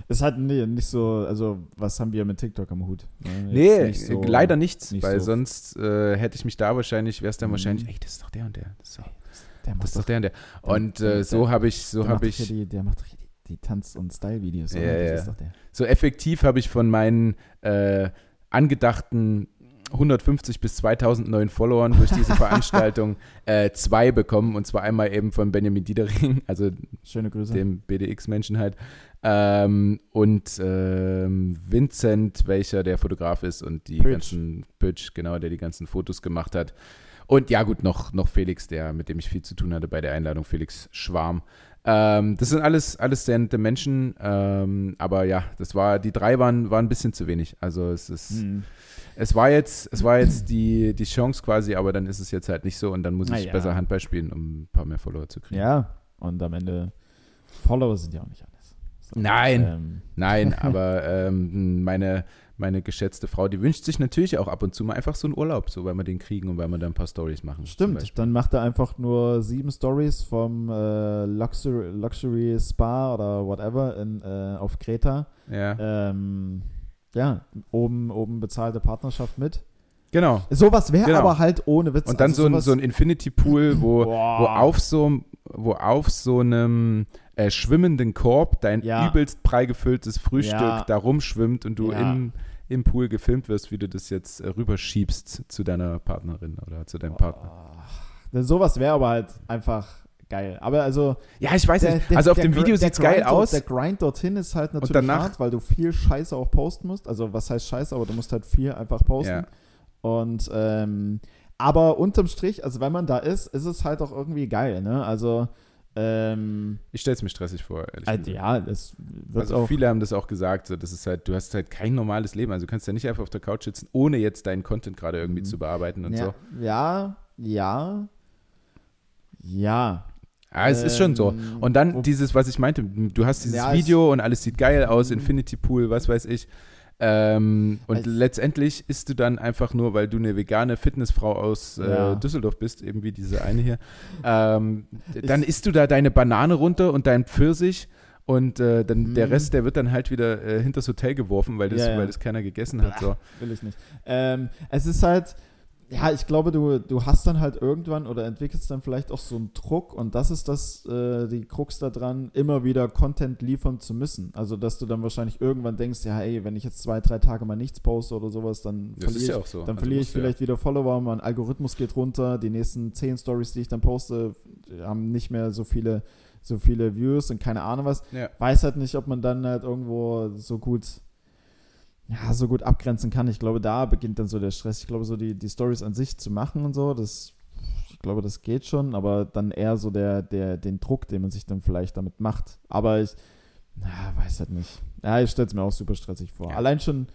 Ist halt nee, nicht so, also, was haben wir mit TikTok am Hut? Ne? Nicht so- äh, leider nichts, nicht weil so- sonst äh, hätte ich mich da wahrscheinlich, wäre es dann Mhm. wahrscheinlich, ey, das ist doch der und der. Das ist doch, Der das ist doch der und der. Und der- äh, so habe ich, so der habe macht doch ich, die, der macht die, die Tanz- und Style-Videos. Ja, ja. so effektiv habe ich von meinen äh, angedachten 150 bis 2000 neuen Followern durch diese Veranstaltung äh, zwei bekommen und zwar einmal eben von Benjamin Diedering, also Schöne Grüße. dem BDX-Menschen halt, ähm, und ähm, Vincent, welcher der Fotograf ist und die Pötsch. ganzen, Pötsch, genau, der die ganzen Fotos gemacht hat. Und ja, gut, noch, noch Felix, der, mit dem ich viel zu tun hatte bei der Einladung, Felix Schwarm. Ähm, das sind alles, alles sehr nette Menschen, ähm, aber ja, das war, die drei waren, waren ein bisschen zu wenig. Also es ist, Mhm. es war jetzt, es war jetzt die, die Chance quasi, aber dann ist es jetzt halt nicht so und dann muss Na ich ja. besser Handball spielen, um ein paar mehr Follower zu kriegen. Ja, und am Ende, Follower sind ja auch nicht alles. Nein. Ähm, Nein, aber ähm, meine, meine geschätzte Frau, die wünscht sich natürlich auch ab und zu mal einfach so einen Urlaub, so weil wir den kriegen und weil wir da ein paar Stories machen. Stimmt, dann macht er einfach nur sieben Stories vom äh, Luxury, Luxury Spa oder whatever in, äh, auf Kreta. Ja, Ähm, ja, oben, oben bezahlte Partnerschaft mit. genau. Sowas wäre Genau. aber halt ohne Witz. Und dann also so, ein, so ein Infinity Pool, wo, Boah. wo auf so wo auf so einem äh, schwimmenden Korb dein Ja. übelst prall gefülltes Frühstück Ja. da rumschwimmt und du Ja. im, im Pool gefilmt wirst, wie du das jetzt äh, rüberschiebst zu deiner Partnerin oder zu deinem Partner. Boah. Sowas wäre aber halt einfach geil. Aber also. Ja, ich weiß der- nicht. der- Also auf der dem Gr- Video der sieht's geil aus. Der Grind dorthin ist halt natürlich danach- hart, weil du viel Scheiße auch posten musst. Also, was heißt Scheiße, aber du musst halt viel einfach posten. Und, ähm, aber unterm Strich, also wenn man da ist, ist es halt auch irgendwie geil, ne? Also, ähm, Ich stelle es mir stressig vor, ehrlich gesagt. ja, das wird Also auch. viele haben das auch gesagt, so, das ist halt, du hast halt kein normales Leben. Also du kannst ja nicht einfach auf der Couch sitzen, ohne jetzt deinen Content gerade irgendwie Mhm. zu bearbeiten und ja, so. ja, ja, ja. Ja, es ist schon so. Ähm, Und dann dieses, was ich meinte, du hast dieses Ja, Video und alles sieht geil aus, Mhm. Infinity Pool, was weiß ich. Ähm, und Es- letztendlich isst du dann einfach nur, weil du eine vegane Fitnessfrau aus äh, Ja. Düsseldorf bist, eben wie diese eine hier, ähm, dann isst du da deine Banane runter und deinen Pfirsich und äh, dann der Mhm. Rest, der wird dann halt wieder äh, hinters Hotel geworfen, weil das, Ja, ja. weil das keiner gegessen hat. So. Will ich nicht. Ähm, es ist halt, ja, ich glaube, du, du hast dann halt irgendwann oder entwickelst dann vielleicht auch so einen Druck und das ist das, äh, die Krux da dran, immer wieder Content liefern zu müssen. Also, dass du dann wahrscheinlich irgendwann denkst, ja, ey, wenn ich jetzt zwei, drei Tage mal nichts poste oder sowas, dann Das verliere ja ich, auch so. dann Also verliere ich du ja. vielleicht wieder Follower, mein Algorithmus geht runter, die nächsten zehn Stories, die ich dann poste, haben nicht mehr so viele, so viele Views und keine Ahnung was Ja. weiß halt nicht, ob man dann halt irgendwo so gut, ja, so gut abgrenzen kann. Ich glaube, da beginnt dann so der Stress. Ich glaube, so die, die Stories an sich zu machen und so, das, ich glaube, das geht schon, aber dann eher so der, der, den Druck, den man sich dann vielleicht damit macht. Aber ich, na, weiß halt nicht. Ja, ich stelle es mir auch super stressig vor. Ja. Allein schon,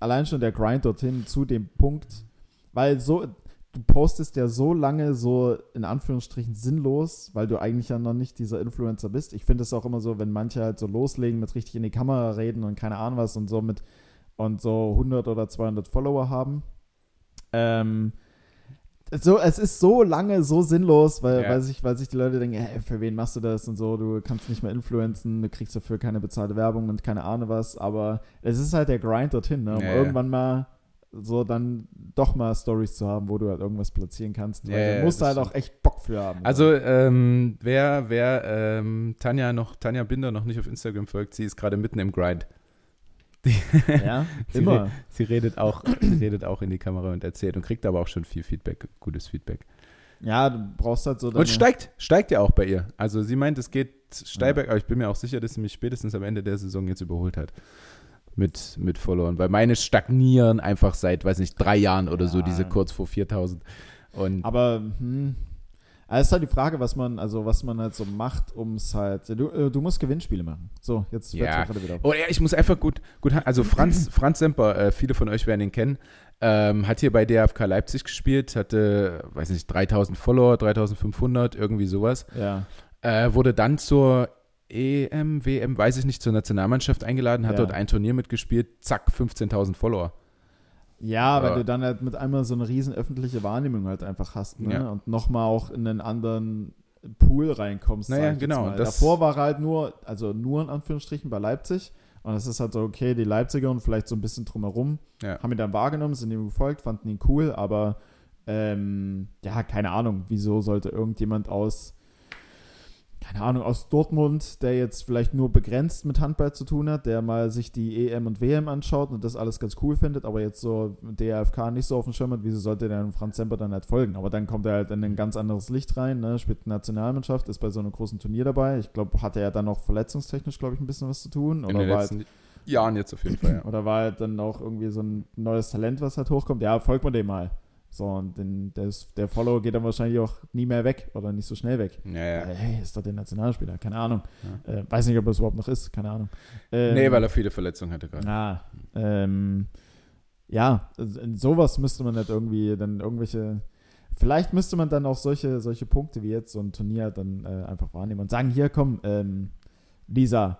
allein schon der Grind dorthin zu dem Punkt, weil so, du postest ja so lange so in Anführungsstrichen sinnlos, weil du eigentlich ja noch nicht dieser Influencer bist. Ich finde es auch immer so, wenn manche halt so loslegen mit richtig in die Kamera reden und keine Ahnung was und so mit und so 100 oder 200 Follower haben. Ähm, so, es ist so lange so sinnlos, weil, Ja. weil, sich, weil sich die Leute denken, hey, für wen machst du das und so, du kannst nicht mehr influenzen, du kriegst dafür keine bezahlte Werbung und keine Ahnung was, aber es ist halt der Grind dorthin, ne, um Ja, irgendwann mal so dann doch mal Stories zu haben, wo du halt irgendwas platzieren kannst, weil Ja, du ja, musst halt stimmt. auch echt Bock für haben. Also, ähm, wer, wer ähm, Tanja noch, Tanja Binder noch nicht auf Instagram folgt, sie ist gerade mitten im Grind. Ja, Sie, immer. re- sie redet auch, sie redet auch in die Kamera und erzählt und kriegt aber auch schon viel Feedback, gutes Feedback. Ja, du brauchst halt so Und steigt, steigt ja auch bei ihr. Also sie meint, es geht steil Ja. aber ich bin mir auch sicher, dass sie mich spätestens am Ende der Saison jetzt überholt hat. Mit, mit Followern. Weil meine stagnieren einfach seit, weiß nicht, drei Jahren oder so, Ja. diese kurz vor 4000. Und Aber, hm, also ist halt die Frage, was man, also was man halt so macht, um es halt, du, äh, du musst Gewinnspiele machen. So, jetzt Ja. gerade wieder. Oh ja, ich muss einfach gut, gut, also Franz, Franz Semper, äh, viele von euch werden ihn kennen, ähm, hat hier bei DFK Leipzig gespielt, hatte, weiß nicht, 3000 Follower, 3500, irgendwie sowas. Ja. Äh, wurde dann zur EM, WM, weiß ich nicht, zur Nationalmannschaft eingeladen, hat Ja. dort ein Turnier mitgespielt, zack, 15.000 Follower. Ja, weil Aber- du dann halt mit einmal so eine riesen öffentliche Wahrnehmung halt einfach hast, ne? Ja. Und nochmal auch in einen anderen Pool reinkommst. Naja, genau, Davor war er halt nur, also nur in Anführungsstrichen bei Leipzig. Und es ist halt so, okay, die Leipziger und vielleicht so ein bisschen drumherum Ja. haben ihn dann wahrgenommen, sind ihm gefolgt, fanden ihn cool, aber ähm, ja, keine Ahnung, wieso sollte irgendjemand aus, keine Ahnung, aus Dortmund, der jetzt vielleicht nur begrenzt mit Handball zu tun hat, der mal sich die EM und WM anschaut und das alles ganz cool findet, aber jetzt so DRFK nicht so auf dem Schirm hat, wieso sollte der Franz Semper dann halt folgen? Aber dann kommt er halt in ein ganz anderes Licht rein, ne? spielt Nationalmannschaft, ist bei so einem großen Turnier dabei. Ich glaube, hatte er dann auch verletzungstechnisch, glaube ich, ein bisschen was zu tun. In Oder den war halt letzten Jahren jetzt auf jeden Fall, ja. oder war halt dann auch irgendwie so ein neues Talent, was halt hochkommt? Ja, folgt man dem mal. So, und den, der, ist, der Follow geht dann wahrscheinlich auch nie mehr weg oder nicht so schnell weg. Ja, ja. Äh, Hey, ist doch der Nationalspieler, keine Ahnung. Äh, weiß nicht, ob es überhaupt noch ist, keine Ahnung. Ähm, Nee, weil er viele Verletzungen hatte gerade. Ah, ähm, ja, also in sowas müsste man halt irgendwie dann irgendwelche. Vielleicht müsste man dann auch solche, solche Punkte wie jetzt so ein Turnier dann äh, einfach wahrnehmen und sagen: Hier, komm, ähm, Lisa,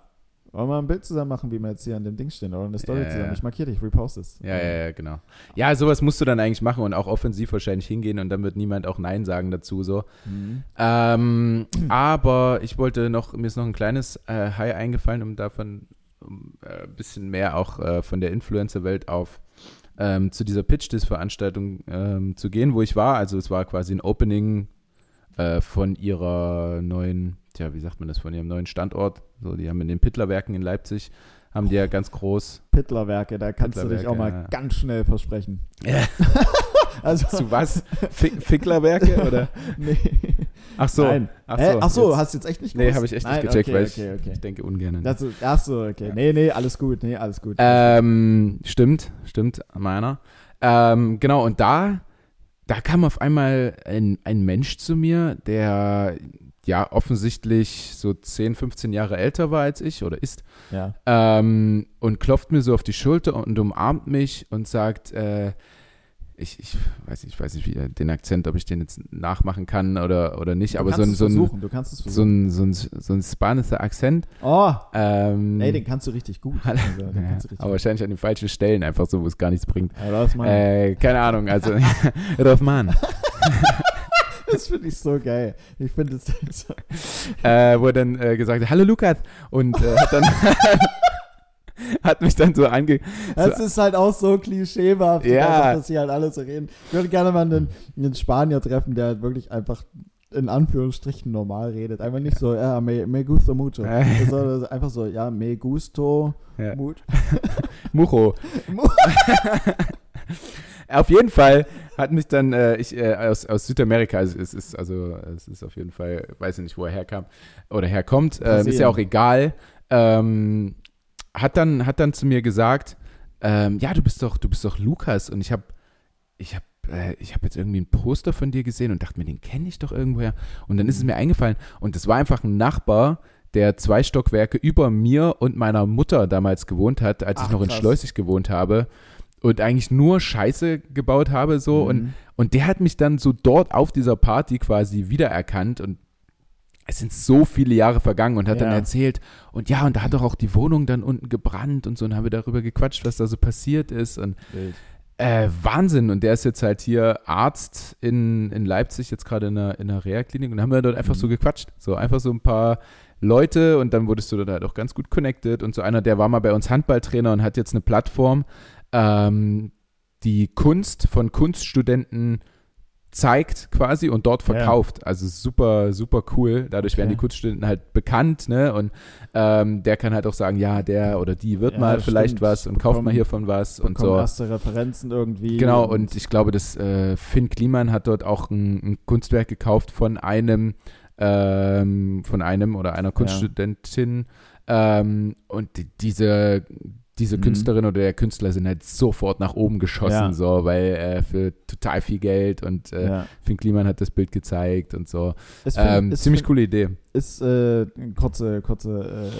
wollen wir ein Bild zusammen machen, wie wir jetzt hier an dem Ding stehen oder eine Story Ja, ja, zusammen? ja. Ich markiere dich, repost es. Ja, ja, ja, genau. Ja, sowas musst du dann eigentlich machen und auch offensiv wahrscheinlich hingehen und dann wird niemand auch Nein sagen dazu so. Mhm. Ähm, aber ich wollte noch, mir ist noch ein kleines äh, High eingefallen, um davon um, äh, ein bisschen mehr auch äh, von der Influencer-Welt auf ähm, zu dieser Pitch-Dis-Veranstaltung ähm, zu gehen, wo ich war. Also es war quasi ein Opening äh, von ihrer neuen, tja, wie sagt man das, von ihrem neuen Standort. So, die haben in den Pittlerwerken in Leipzig, haben die ja ganz groß. Pittlerwerke, da kannst du dich auch mal Pittlerwerke, ja. ganz schnell versprechen. Ja. Also, Zu was? Fick Ficklerwerke oder? nee. Ach so. Nein. Ach so, Ach so, jetzt- hast du jetzt echt nicht Nee, gewusst? habe ich echt Nein, nicht gecheckt, okay, weil okay, ich, okay. ich denke ungern. Das ist, ach so, okay. Ja. Nee, nee, alles gut. Nee, alles gut. Ähm, stimmt, stimmt, meiner. Ähm, genau, und da, da kam auf einmal ein, ein Mensch zu mir, der ja offensichtlich so 10, 15 Jahre älter war als ich oder ist, ja. ähm, und klopft mir so auf die Schulter und umarmt mich und sagt, äh, ich, ich weiß nicht, ich weiß nicht, wie den Akzent, ob ich den jetzt nachmachen kann oder, oder nicht, Du aber so ein, es so ein, versuchen, du kannst es so versuchen. ein, so ein, so ein spanischer Akzent. oh, Ähm, ey, den kannst du richtig gut. Also, ja, richtig aber wahrscheinlich an den falschen Stellen, einfach so, wo es gar nichts bringt. Ja, Äh, keine Ahnung, also Rothman, das finde ich so geil. Ich finde es so, äh, wo er dann äh, gesagt hat, hallo Lukas und äh, hat dann hat mich dann so ange... Das ist halt auch so klischeehaft, Ja. dass sie halt alle so reden. Ich würde gerne mal einen, einen Spanier treffen, der halt wirklich einfach in Anführungsstrichen normal redet. Einfach nicht so, ja, me, me gusto mucho. Äh. Sondern einfach so, ja, me gusto Ja. mucho. Mucho. Mu- Auf jeden Fall hat mich dann, äh, ich äh, aus, aus Südamerika, also es ist also es ist auf jeden Fall, weiß ich nicht, wo er herkam oder herkommt, ähm, ist ja auch egal. Ähm, hat dann hat dann zu mir gesagt, ähm, ja, du bist doch du bist doch Lukas und ich habe ich habe äh, ich habe jetzt irgendwie ein Poster von dir gesehen und dachte mir, den kenne ich doch irgendwoher. Und dann ist es mir eingefallen und das war einfach ein Nachbar, der zwei Stockwerke über mir und meiner Mutter damals gewohnt hat, als Ach, ich noch in krass. Schleusig gewohnt habe und eigentlich nur Scheiße gebaut habe so und Mhm. und der hat mich dann so dort auf dieser Party quasi wiedererkannt und es sind so viele Jahre vergangen und hat dann Ja. erzählt und ja und da hat doch auch die Wohnung dann unten gebrannt und so und haben wir darüber gequatscht, was da so passiert ist und. Äh, Wahnsinn. Und der ist jetzt halt hier Arzt in, in Leipzig, jetzt gerade in einer, in einer Reha-Klinik. Und dann haben wir dort einfach so Mhm. gequatscht. So einfach so ein paar Leute und dann wurdest du dort halt auch ganz gut connected. Und so einer, der war mal bei uns Handballtrainer und hat jetzt eine Plattform, ähm, die Kunst von Kunststudenten zeigt quasi und dort Ja. verkauft. Also super, super cool. Dadurch werden Okay. die Kunststudenten halt bekannt, ne? Und ähm, der kann halt auch sagen, ja, der oder die wird Ja, mal vielleicht stimmt. was und kauft mal Bekommen- hiervon was und Bekommen so. erste Referenzen irgendwie. Genau, und ich glaube, dass äh, Finn Kliman hat dort auch ein, ein Kunstwerk gekauft von einem, ähm, von einem oder einer Kunststudentin. Ähm, und die, diese, diese Mhm. Künstlerin oder der Künstler sind halt sofort nach oben geschossen, Ja. so, weil äh, für total viel Geld und äh, ja. Finn Kliman hat das Bild gezeigt und so. Ist, Ähm, Finn- ist ziemlich Finn- coole Idee. Ist, äh, eine kurze, kurze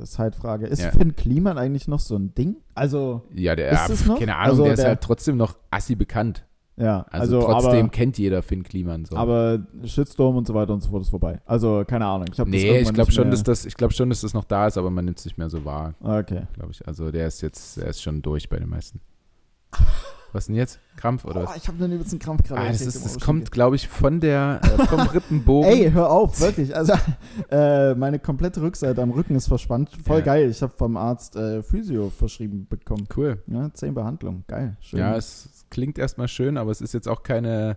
äh, Zeitfrage. Ist Ja. Finn Kliman eigentlich noch so ein Ding? Also, Ja, der, Ist es noch? keine Ahnung, Also der ist der- halt trotzdem noch assi bekannt. Ja, Also, also, trotzdem aber, kennt jeder Finn Kliman so. aber Shitstorm und so weiter und so fort ist vorbei. Also, keine Ahnung. Ich nee, ich glaube schon, dass das, ich glaube schon, dass das noch da ist, aber man nimmt es nicht mehr so wahr, Okay. glaube ich. Also der ist jetzt, der ist schon durch bei den meisten. Was denn jetzt? Krampf oder Oh, was? ich habe einen übelsten Krampf gerade. Ah, das, ist, das kommt, glaube ich, von der, äh, vom Rippenbogen. Ey, hör auf, wirklich. Also, äh, meine komplette Rückseite am Rücken ist verspannt. Voll Ja. geil. Ich habe vom Arzt äh, Physio verschrieben bekommen. Cool. Ja, zehn Behandlungen. Geil. Schön. Ja, es, klingt erstmal schön, aber es ist jetzt auch keine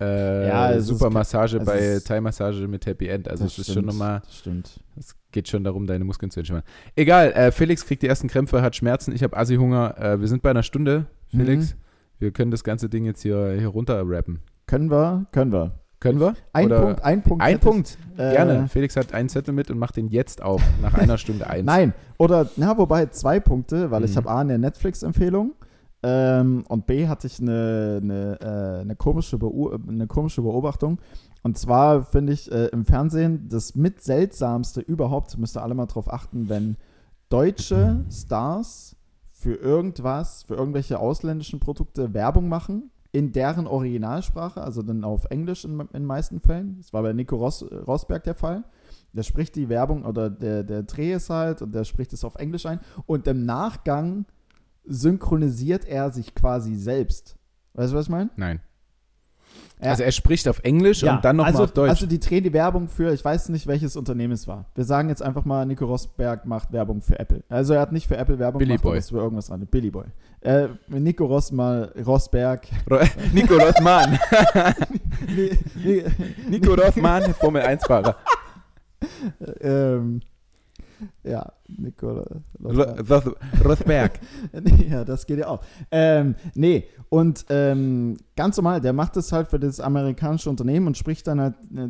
äh, Ja, ist super Massage bei ist- Thai-Massage mit Happy End. Also es ist stimmt, schon nochmal, das Stimmt. es geht schon darum, deine Muskeln zu entspannen. Egal, äh, Felix kriegt die ersten Krämpfe, hat Schmerzen, ich habe Assi-Hunger. Äh, wir sind bei einer Stunde, Felix. Mhm. Wir können das ganze Ding jetzt hier, hier runter rappen. Können wir? Können wir. Können wir? Ein Oder- Punkt, ein Punkt. Ein ich. Punkt, Äh, gerne. Felix hat einen Zettel mit und macht den jetzt auf, nach einer Stunde eins. Nein, oder, na, wobei zwei Punkte, weil ich Mhm. habe A, eine Netflix-Empfehlung ähm, und B, hatte ich eine, eine, äh, eine, komische, Beu eine komische Beobachtung. Und zwar finde ich äh, im Fernsehen das mit seltsamste überhaupt, müsst ihr alle mal drauf achten, wenn deutsche Stars für irgendwas, für irgendwelche ausländischen Produkte Werbung machen, in deren Originalsprache, also dann auf Englisch in den meisten Fällen. Das war bei Nico Ros Rosberg der Fall. Der spricht die Werbung oder der, der Dreh ist halt und der spricht es auf Englisch ein. Und im Nachgang synchronisiert er sich quasi selbst. Weißt du, was ich meine? Nein. Ja. Also er spricht auf Englisch und dann nochmal also, auf Deutsch. Also die drehen die Werbung für, ich weiß nicht, welches Unternehmen es war. Wir sagen jetzt einfach mal, Nico Rosberg macht Werbung für Apple. Also er hat nicht für Apple Werbung Billy gemacht, Boy. aber irgendwas anderes. Billy Boy. Äh, Nico Rosmal, Rosberg. Nico Rothmann. Nico Rothmann, Formel 1-Fahrer. ähm, ja, Nico Rosberg. Roth- Rothberg. ja, das geht ja auch. Ähm, nee, und ähm, ganz normal, der macht das halt für das amerikanische Unternehmen und spricht dann halt äh,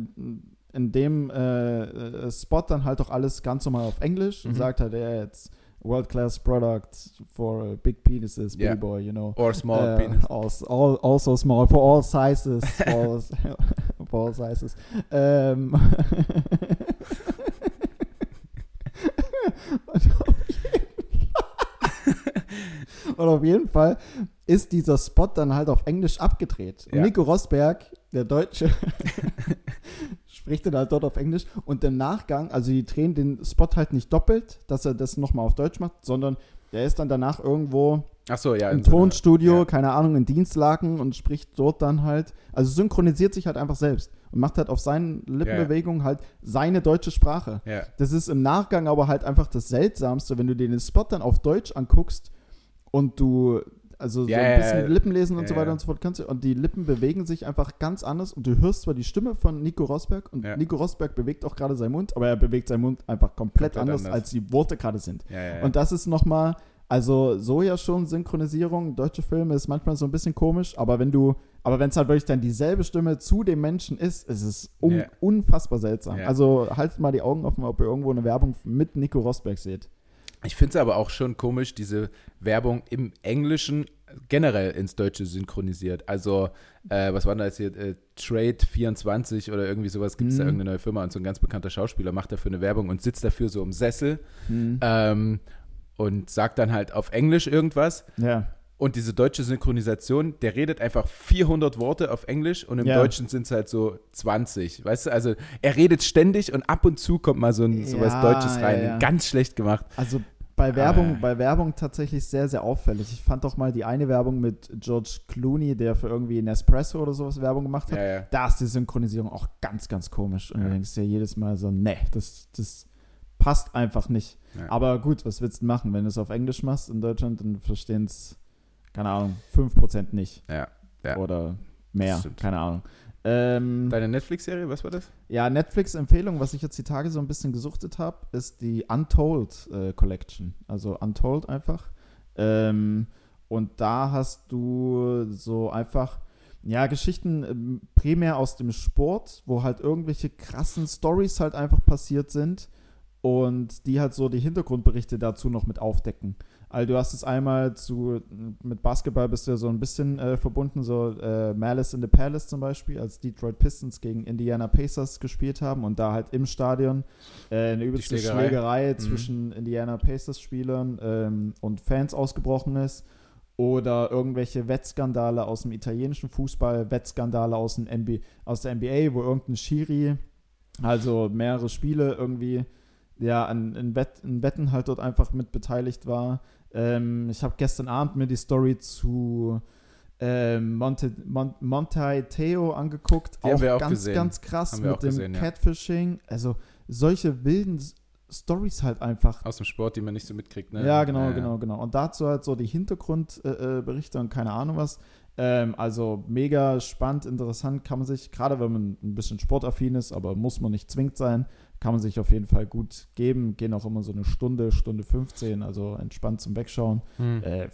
in dem äh, äh, Spot dann halt auch alles ganz normal auf Englisch und Mhm. sagt halt, er jetzt World-Class Product for uh, big penises, Billy Ja. Boy, you know. Or small Äh, penis. Also, all, also small, for all sizes. For all, for all sizes. Ähm. Und auf jeden Fall- ist dieser Spot dann halt auf Englisch abgedreht. Ja. Nico Rosberg, der Deutsche, spricht dann halt dort auf Englisch. Und im Nachgang, also die drehen den Spot halt nicht doppelt, dass er das nochmal auf Deutsch macht, sondern der ist dann danach irgendwo so, ja. im in so Tonstudio, ja. keine Ahnung, in Dienstlaken und spricht dort dann halt, also synchronisiert sich halt einfach selbst und macht halt auf seinen Lippenbewegungen halt seine deutsche Sprache. Ja. Das ist im Nachgang aber halt einfach das Seltsamste, wenn du dir den Spot dann auf Deutsch anguckst und du, also so Ja, ein bisschen ja. Lippen lesen und Ja, so weiter und so fort kannst du, und die Lippen bewegen sich einfach ganz anders und du hörst zwar die Stimme von Nico Rosberg und. Nico Rosberg bewegt auch gerade seinen Mund, aber er bewegt seinen Mund einfach komplett, Komplett anders, anders. als die Worte gerade sind. Und das ist nochmal, also so ja schon Synchronisierung, deutsche Filme ist manchmal so ein bisschen komisch, aber wenn du, aber wenn es halt wirklich dann dieselbe Stimme zu dem Menschen ist, ist es un unfassbar seltsam. Also haltet mal die Augen offen, ob ihr irgendwo eine Werbung mit Nico Rosberg seht. Ich finde es aber auch schon komisch, diese Werbung im Englischen generell ins Deutsche synchronisiert. Also, äh, was war denn das hier? Äh, Trade24 oder irgendwie sowas gibt es da Mhm. irgendeine neue Firma und so ein ganz bekannter Schauspieler macht dafür eine Werbung und sitzt dafür so im Sessel Hm. ähm, und sagt dann halt auf Englisch irgendwas. Ja. Und diese deutsche Synchronisation, der redet einfach 400 Worte auf Englisch und im Ja. Deutschen sind es halt so 20. Weißt du, also er redet ständig und ab und zu kommt mal so, ein, so was Ja, Deutsches rein. ja. Ganz schlecht gemacht. Also bei Werbung, ah. bei Werbung tatsächlich sehr, sehr auffällig. Ich fand doch mal die eine Werbung mit George Clooney, der für irgendwie Nespresso oder sowas Werbung gemacht hat. Da ist die Synchronisierung auch ganz, ganz komisch. Und du denkst ja jedes Mal so, nee, das, das passt einfach nicht. Aber gut, was willst du machen? Wenn du es auf Englisch machst in Deutschland, dann verstehen es, keine Ahnung, 5% nicht. Ja. ja. Oder mehr, keine Ahnung. Ähm, Deine Netflix-Serie, was war das? Ja, Netflix-Empfehlung, was ich jetzt die Tage so ein bisschen gesuchtet habe, ist die Untold äh, Collection. Also Untold einfach. Ähm, und da hast du so einfach, ja, Geschichten ähm, primär aus dem Sport, wo halt irgendwelche krassen Stories halt einfach passiert sind und die halt so die Hintergrundberichte dazu noch mit aufdecken. Also du hast es einmal zu, mit Basketball bist du ja so ein bisschen äh, verbunden, so äh, Malice in the Palace zum Beispiel, als Detroit Pistons gegen Indiana Pacers gespielt haben und da halt im Stadion äh, eine übelste Schlägerei, Schlägerei mhm. zwischen Indiana Pacers-Spielern ähm, und Fans ausgebrochen ist. Oder irgendwelche Wettskandale aus dem italienischen Fußball, Wettskandale aus, dem NBA, aus der NBA, wo irgendein Schiri, also mehrere Spiele irgendwie ja, an, in, Wett, in Wetten halt dort einfach mit beteiligt war. Ähm, ich habe gestern Abend mir die Story zu ähm, Monte, Mon, Monte Teo angeguckt. Die auch, auch ganz, gesehen. ganz krass mit dem gesehen, Catfishing. Ja. Also solche wilden Stories halt einfach. Aus dem Sport, die man nicht so mitkriegt, ne? Ja, genau, ja, genau, genau. Und dazu halt so die Hintergrundberichte äh, äh und keine Ahnung was. Ähm, also mega spannend, interessant, kann man sich, gerade wenn man ein bisschen sportaffin ist, aber muss man nicht zwingend sein, kann man sich auf jeden Fall gut geben. Gehen auch immer so eine Stunde, Stunde 15, also entspannt zum Wegschauen. Hm. Äh,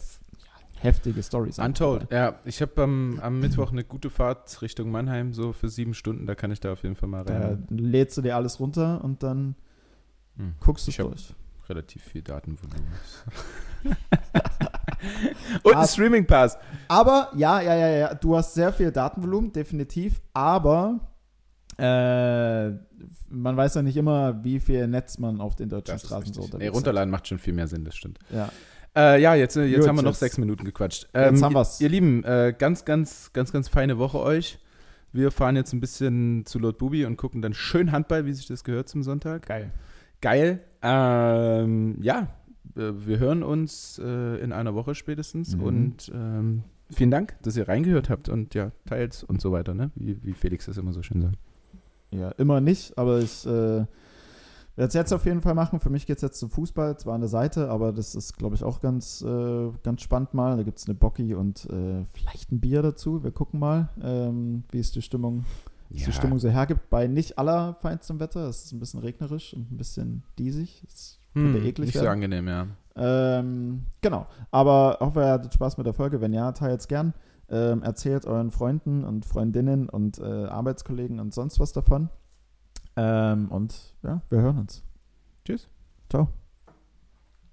heftige Stories. Untold, ja. Ich habe am, am Mittwoch eine gute Fahrt Richtung Mannheim, so für sieben Stunden. Da kann ich da auf jeden Fall mal rein. Da lädst du dir alles runter und dann hm. guckst du es durch. Relativ viel Datenvolumen. und ein Streaming Pass. Aber, ja, ja, ja, ja, du hast sehr viel Datenvolumen, definitiv. Aber äh, man weiß ja nicht immer, wie viel Netz man auf den deutschen Straßen so unterwegs Nee, runterladen hat. macht schon viel mehr Sinn, das stimmt. Ja. Äh, ja, jetzt, jetzt Gut, haben wir noch sechs Minuten gequatscht. Ähm, jetzt haben wir's. Ihr, ihr Lieben, äh, ganz, ganz, ganz, ganz feine Woche euch. Wir fahren jetzt ein bisschen zu Lord Bubi und gucken dann schön Handball, wie sich das gehört zum Sonntag. Geil. Geil. Ähm, ja, äh, wir hören uns äh, in einer Woche spätestens mhm. und ähm, vielen Dank, dass ihr reingehört habt und ja, teilt und so weiter, ne? Wie, wie Felix das immer so schön sagt. Ja, immer nicht, aber ich äh, werde es jetzt auf jeden Fall machen. Für mich geht es jetzt zum Fußball, zwar an der Seite, aber das ist, glaube ich, auch ganz, äh, ganz spannend mal. Da gibt es eine Bocki und äh, vielleicht ein Bier dazu. Wir gucken mal, ähm, wie es die Stimmung, ja. die Stimmung so hergibt. Bei nicht allerfeinstem Wetter. Es ist ein bisschen regnerisch und ein bisschen diesig. Es hm, eklig nicht werden. so angenehm, ja. Ähm, genau. Aber hoffe, ihr hattet Spaß mit der Folge. Wenn ja, teilt es gern. Ähm, erzählt euren Freunden und Freundinnen und äh, Arbeitskollegen und sonst was davon. Ähm, und ja, wir hören uns. Tschüss. Ciao.